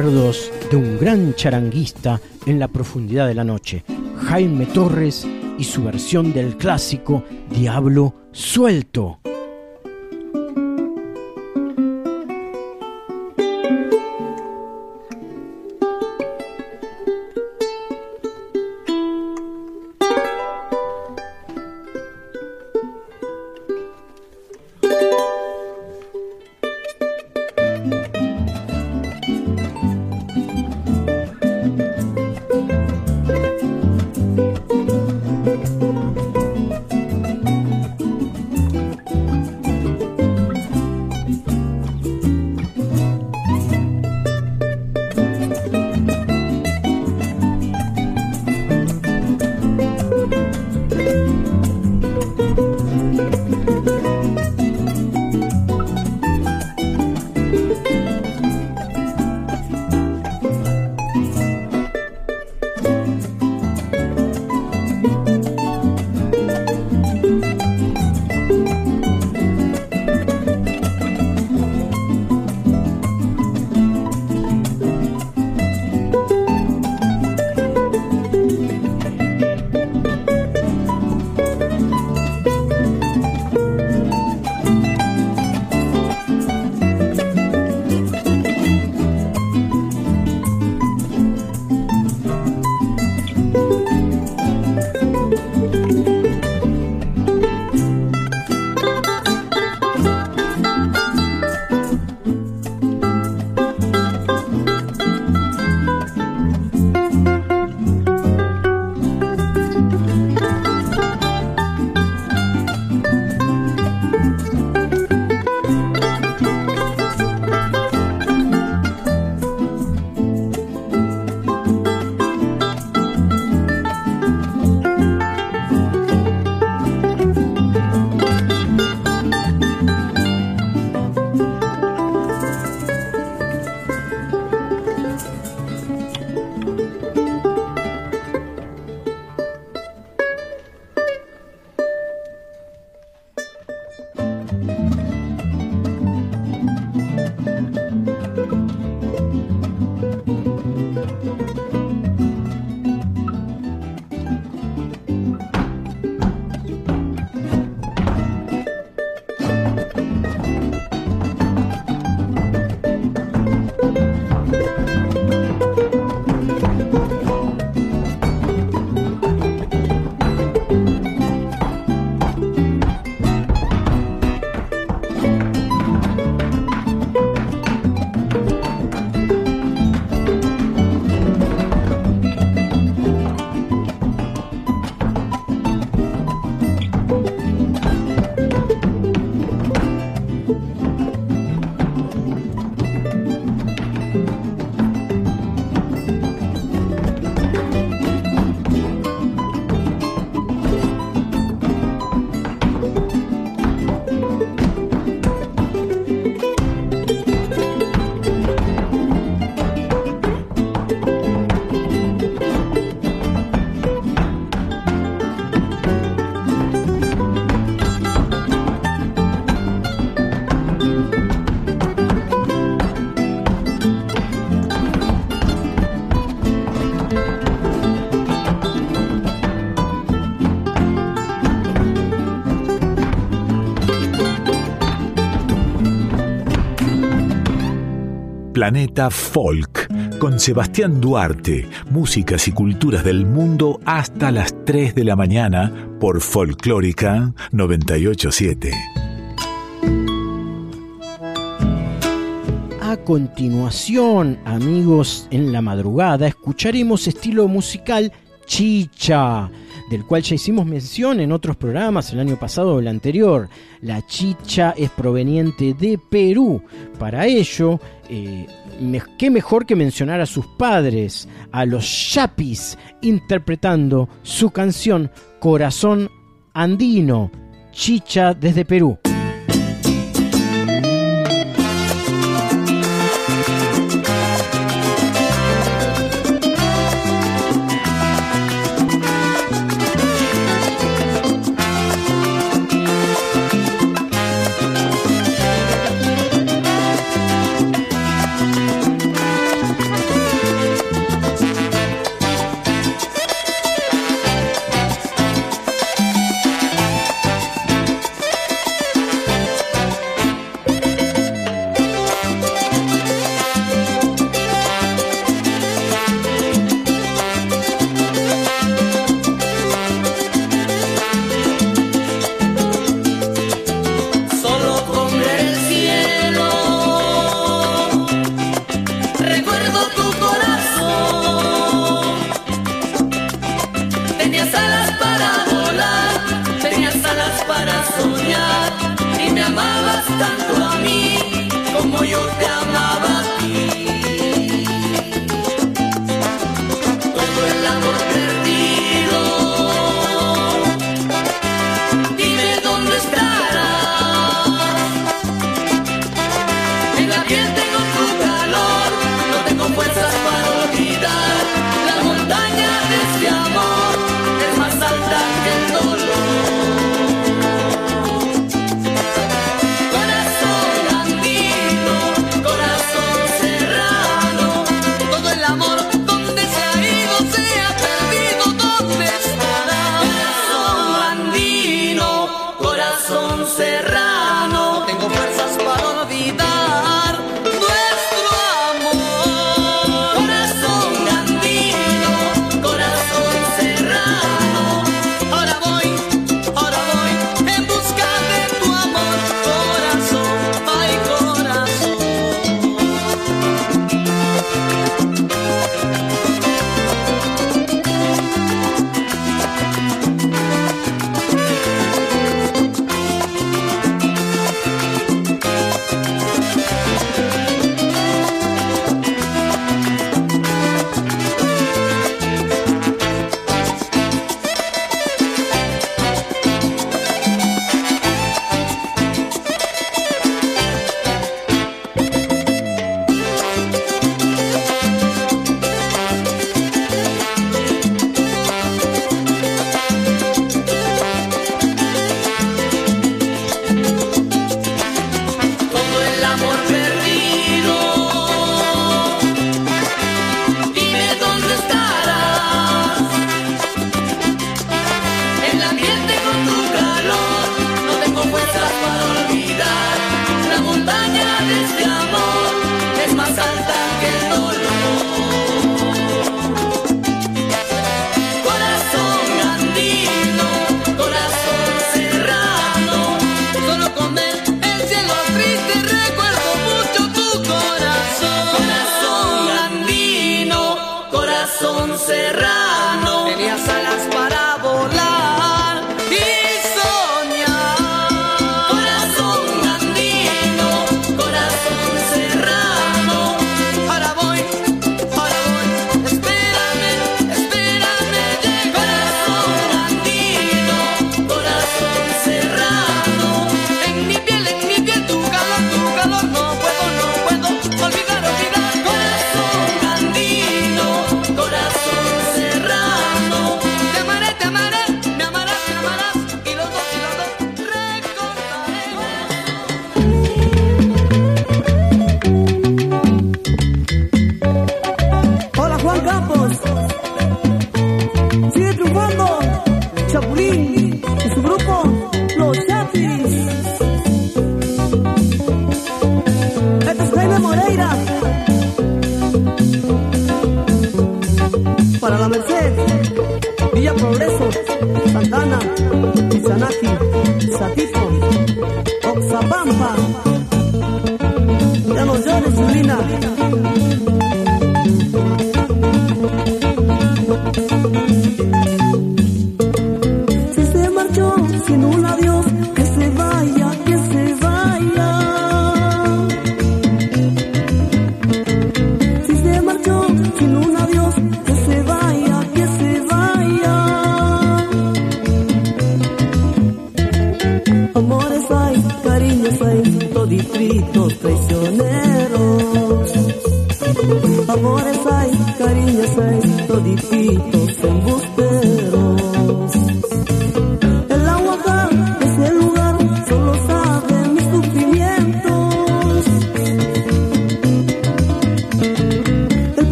De un gran charanguista en la profundidad de la noche, Jaime Torres y su versión del clásico Diablo Suelto. Planeta Folk con Sebastián Duarte, músicas y culturas del mundo hasta las 3 de la mañana por Folclórica 987. A continuación, amigos, en la madrugada escucharemos estilo musical chicha del cual ya hicimos mención en otros programas el año pasado o el anterior. La chicha es proveniente de Perú. Para ello, eh, qué mejor que mencionar a sus padres, a los Yapis, interpretando su canción Corazón Andino, Chicha desde Perú.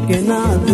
Allá, sin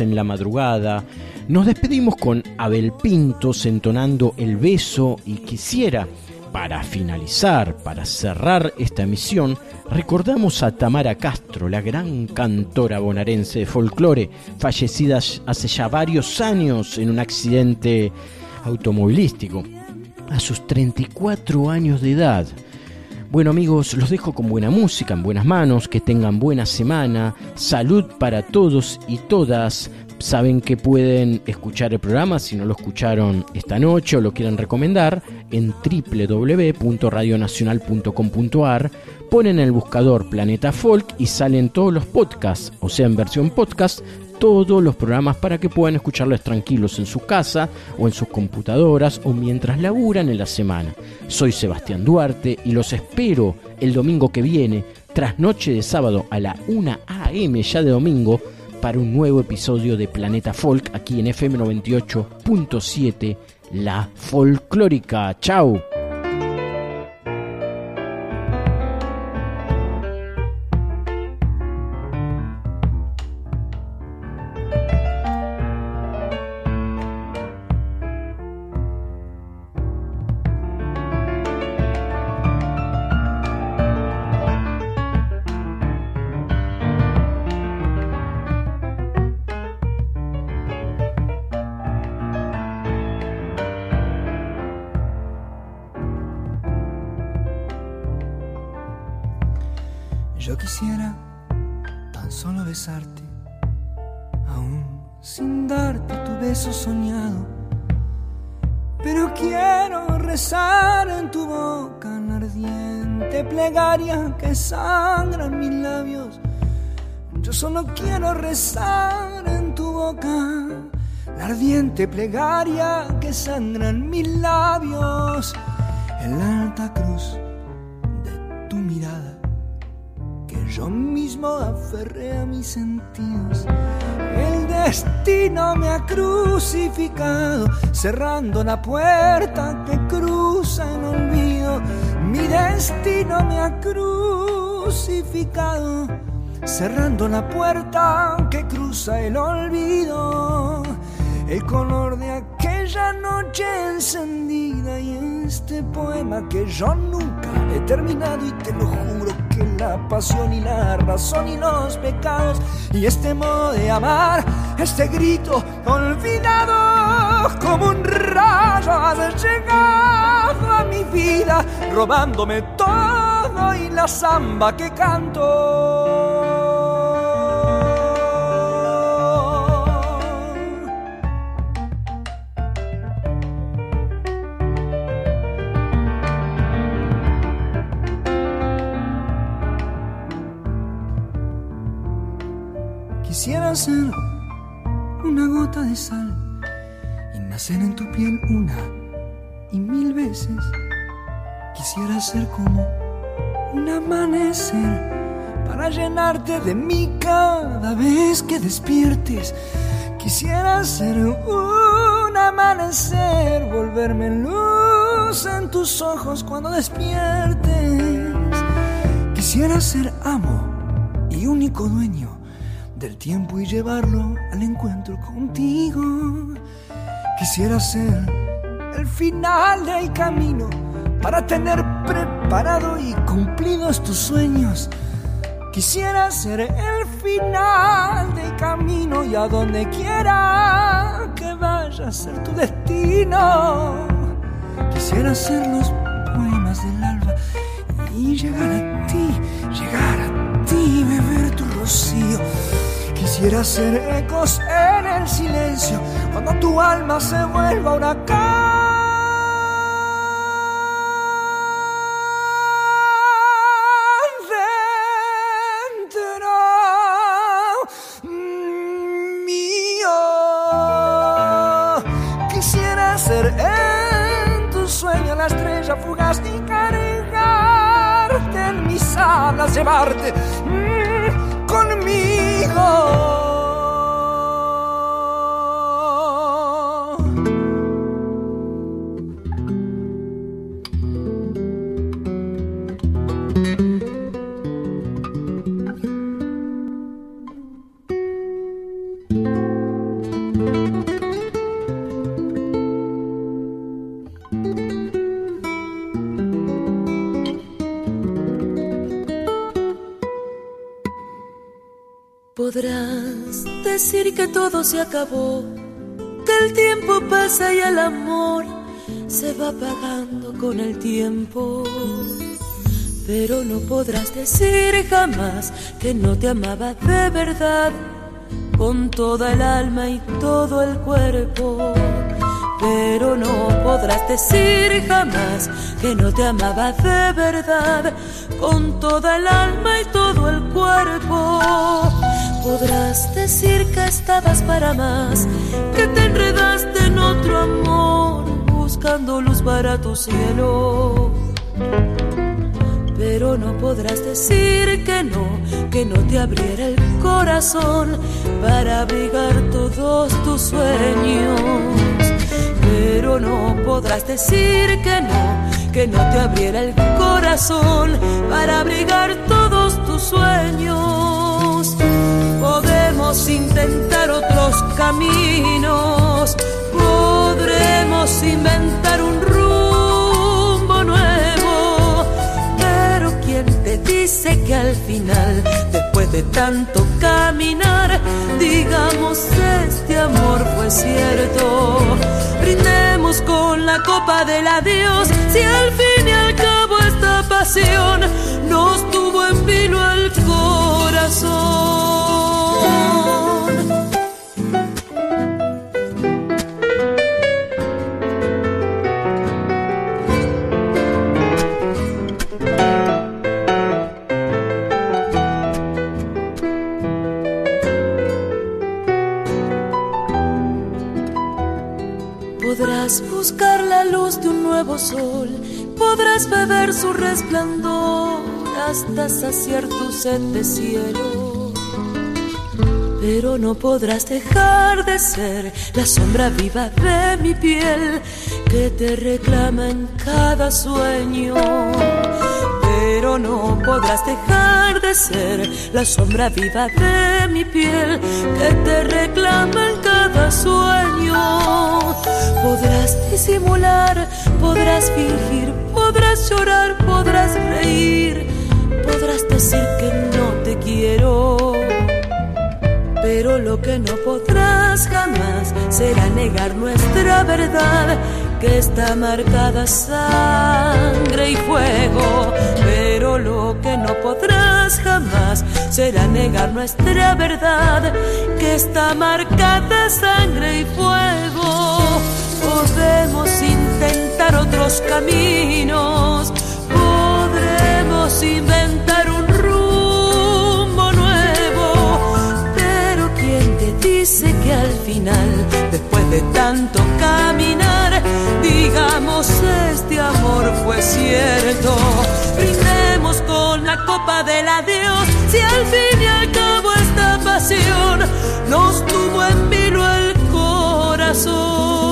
en la madrugada, nos despedimos con Abel Pintos entonando el beso y quisiera, para finalizar, para cerrar esta emisión, recordamos a Tamara Castro, la gran cantora bonaerense de folclore, fallecida hace ya varios años en un accidente automovilístico, a sus 34 años de edad. Bueno amigos, los dejo con buena música, en buenas manos, que tengan buena semana, salud para todos y todas. Saben que pueden escuchar el programa si no lo escucharon esta noche o lo quieren recomendar en www.radionacional.com.ar. Ponen en el buscador Planeta Folk y salen todos los podcasts, o sea, en versión podcast, todos los programas para que puedan escucharlos tranquilos en su casa o en sus computadoras o mientras laburan en la semana. Soy Sebastián Duarte y los espero el domingo que viene, tras noche de sábado a la 1 a.m. ya de domingo, para un nuevo episodio de Planeta Folk aquí en FM 98.7, La Folclórica. ¡Chao! Quisiera tan solo besarte, aún sin darte tu beso soñado. pero quiero rezar en tu boca la ardiente plegaria que sangra en mis labios. Yo solo quiero rezar en tu boca la ardiente plegaria que sangra en mis labios. En la alta cruz yo mismo aferré a mis sentidos. El destino me ha crucificado, cerrando la puerta que cruza el olvido. Mi destino me ha crucificado, cerrando la puerta que cruza el olvido. El color de aquella noche encendida y este poema que yo nunca he terminado y te lo juro la pasión y la razón y los pecados y este modo de amar, este grito olvidado como un rayo ha llegado a mi vida, robándome todo y la samba que canto. Quisiera ser una gota de sal y nacer en tu piel una y mil veces. Quisiera ser como un amanecer para llenarte de mí cada vez que despiertes. Quisiera ser un amanecer, volverme luz en tus ojos cuando despiertes. Quisiera ser amo y único dueño del tiempo y llevarlo al encuentro contigo. Quisiera ser el final del camino para tener preparado y cumplidos tus sueños. Quisiera ser el final del camino y a donde quiera que vaya a ser tu destino. Quisiera ser los poemas del alba y llegar a ti, llegar a ti, beber tu rocío. Quisiera ser ecos en el silencio cuando tu alma se vuelva huracán. Dentro conmigo. Podrás decir que todo se acabó, que el tiempo pasa y el amor se va apagando con el tiempo. Pero no podrás decir jamás que no te amaba de verdad, con toda el alma y todo el cuerpo. Pero no podrás decir jamás que no te amaba de verdad, con toda el alma y todo el cuerpo. Podrás decir que estabas para más, que te enredaste en otro amor, buscando luz para tu cielo. Pero no podrás decir que no, que no te abriera el corazón para abrigar todos tus sueños. Pero no podrás decir que no, que no te abriera el corazón para abrigar todos tus sueños. Intentar otros caminos, podremos inventar un rumbo nuevo, pero ¿quién te dice que al final, después de tanto caminar, digamos este amor fue cierto? Brindemos con la copa del adiós, si al fin y al cabo esta pasión nos tuvo en vilo el corazón. Su resplandor hasta saciar tu sed de cielo. Pero no podrás dejar de ser la sombra viva de mi piel que te reclama en cada sueño. Pero no podrás dejar de ser la sombra viva de mi piel que te reclama en cada sueño. Podrás disimular, podrás fingir, podrás llorar, podrás reír, podrás decir que no te quiero. Pero lo que no podrás jamás será negar nuestra verdad, que está marcada sangre y fuego. Pero lo que no podrás jamás será negar nuestra verdad, que está marcada sangre y fuego. Podemos intentar otros caminos, inventar un rumbo nuevo, pero ¿quién te dice que al final, después de tanto caminar, digamos este amor fue cierto? Brindemos con la copa del adiós, si al fin y al cabo esta pasión nos tuvo en vilo el corazón.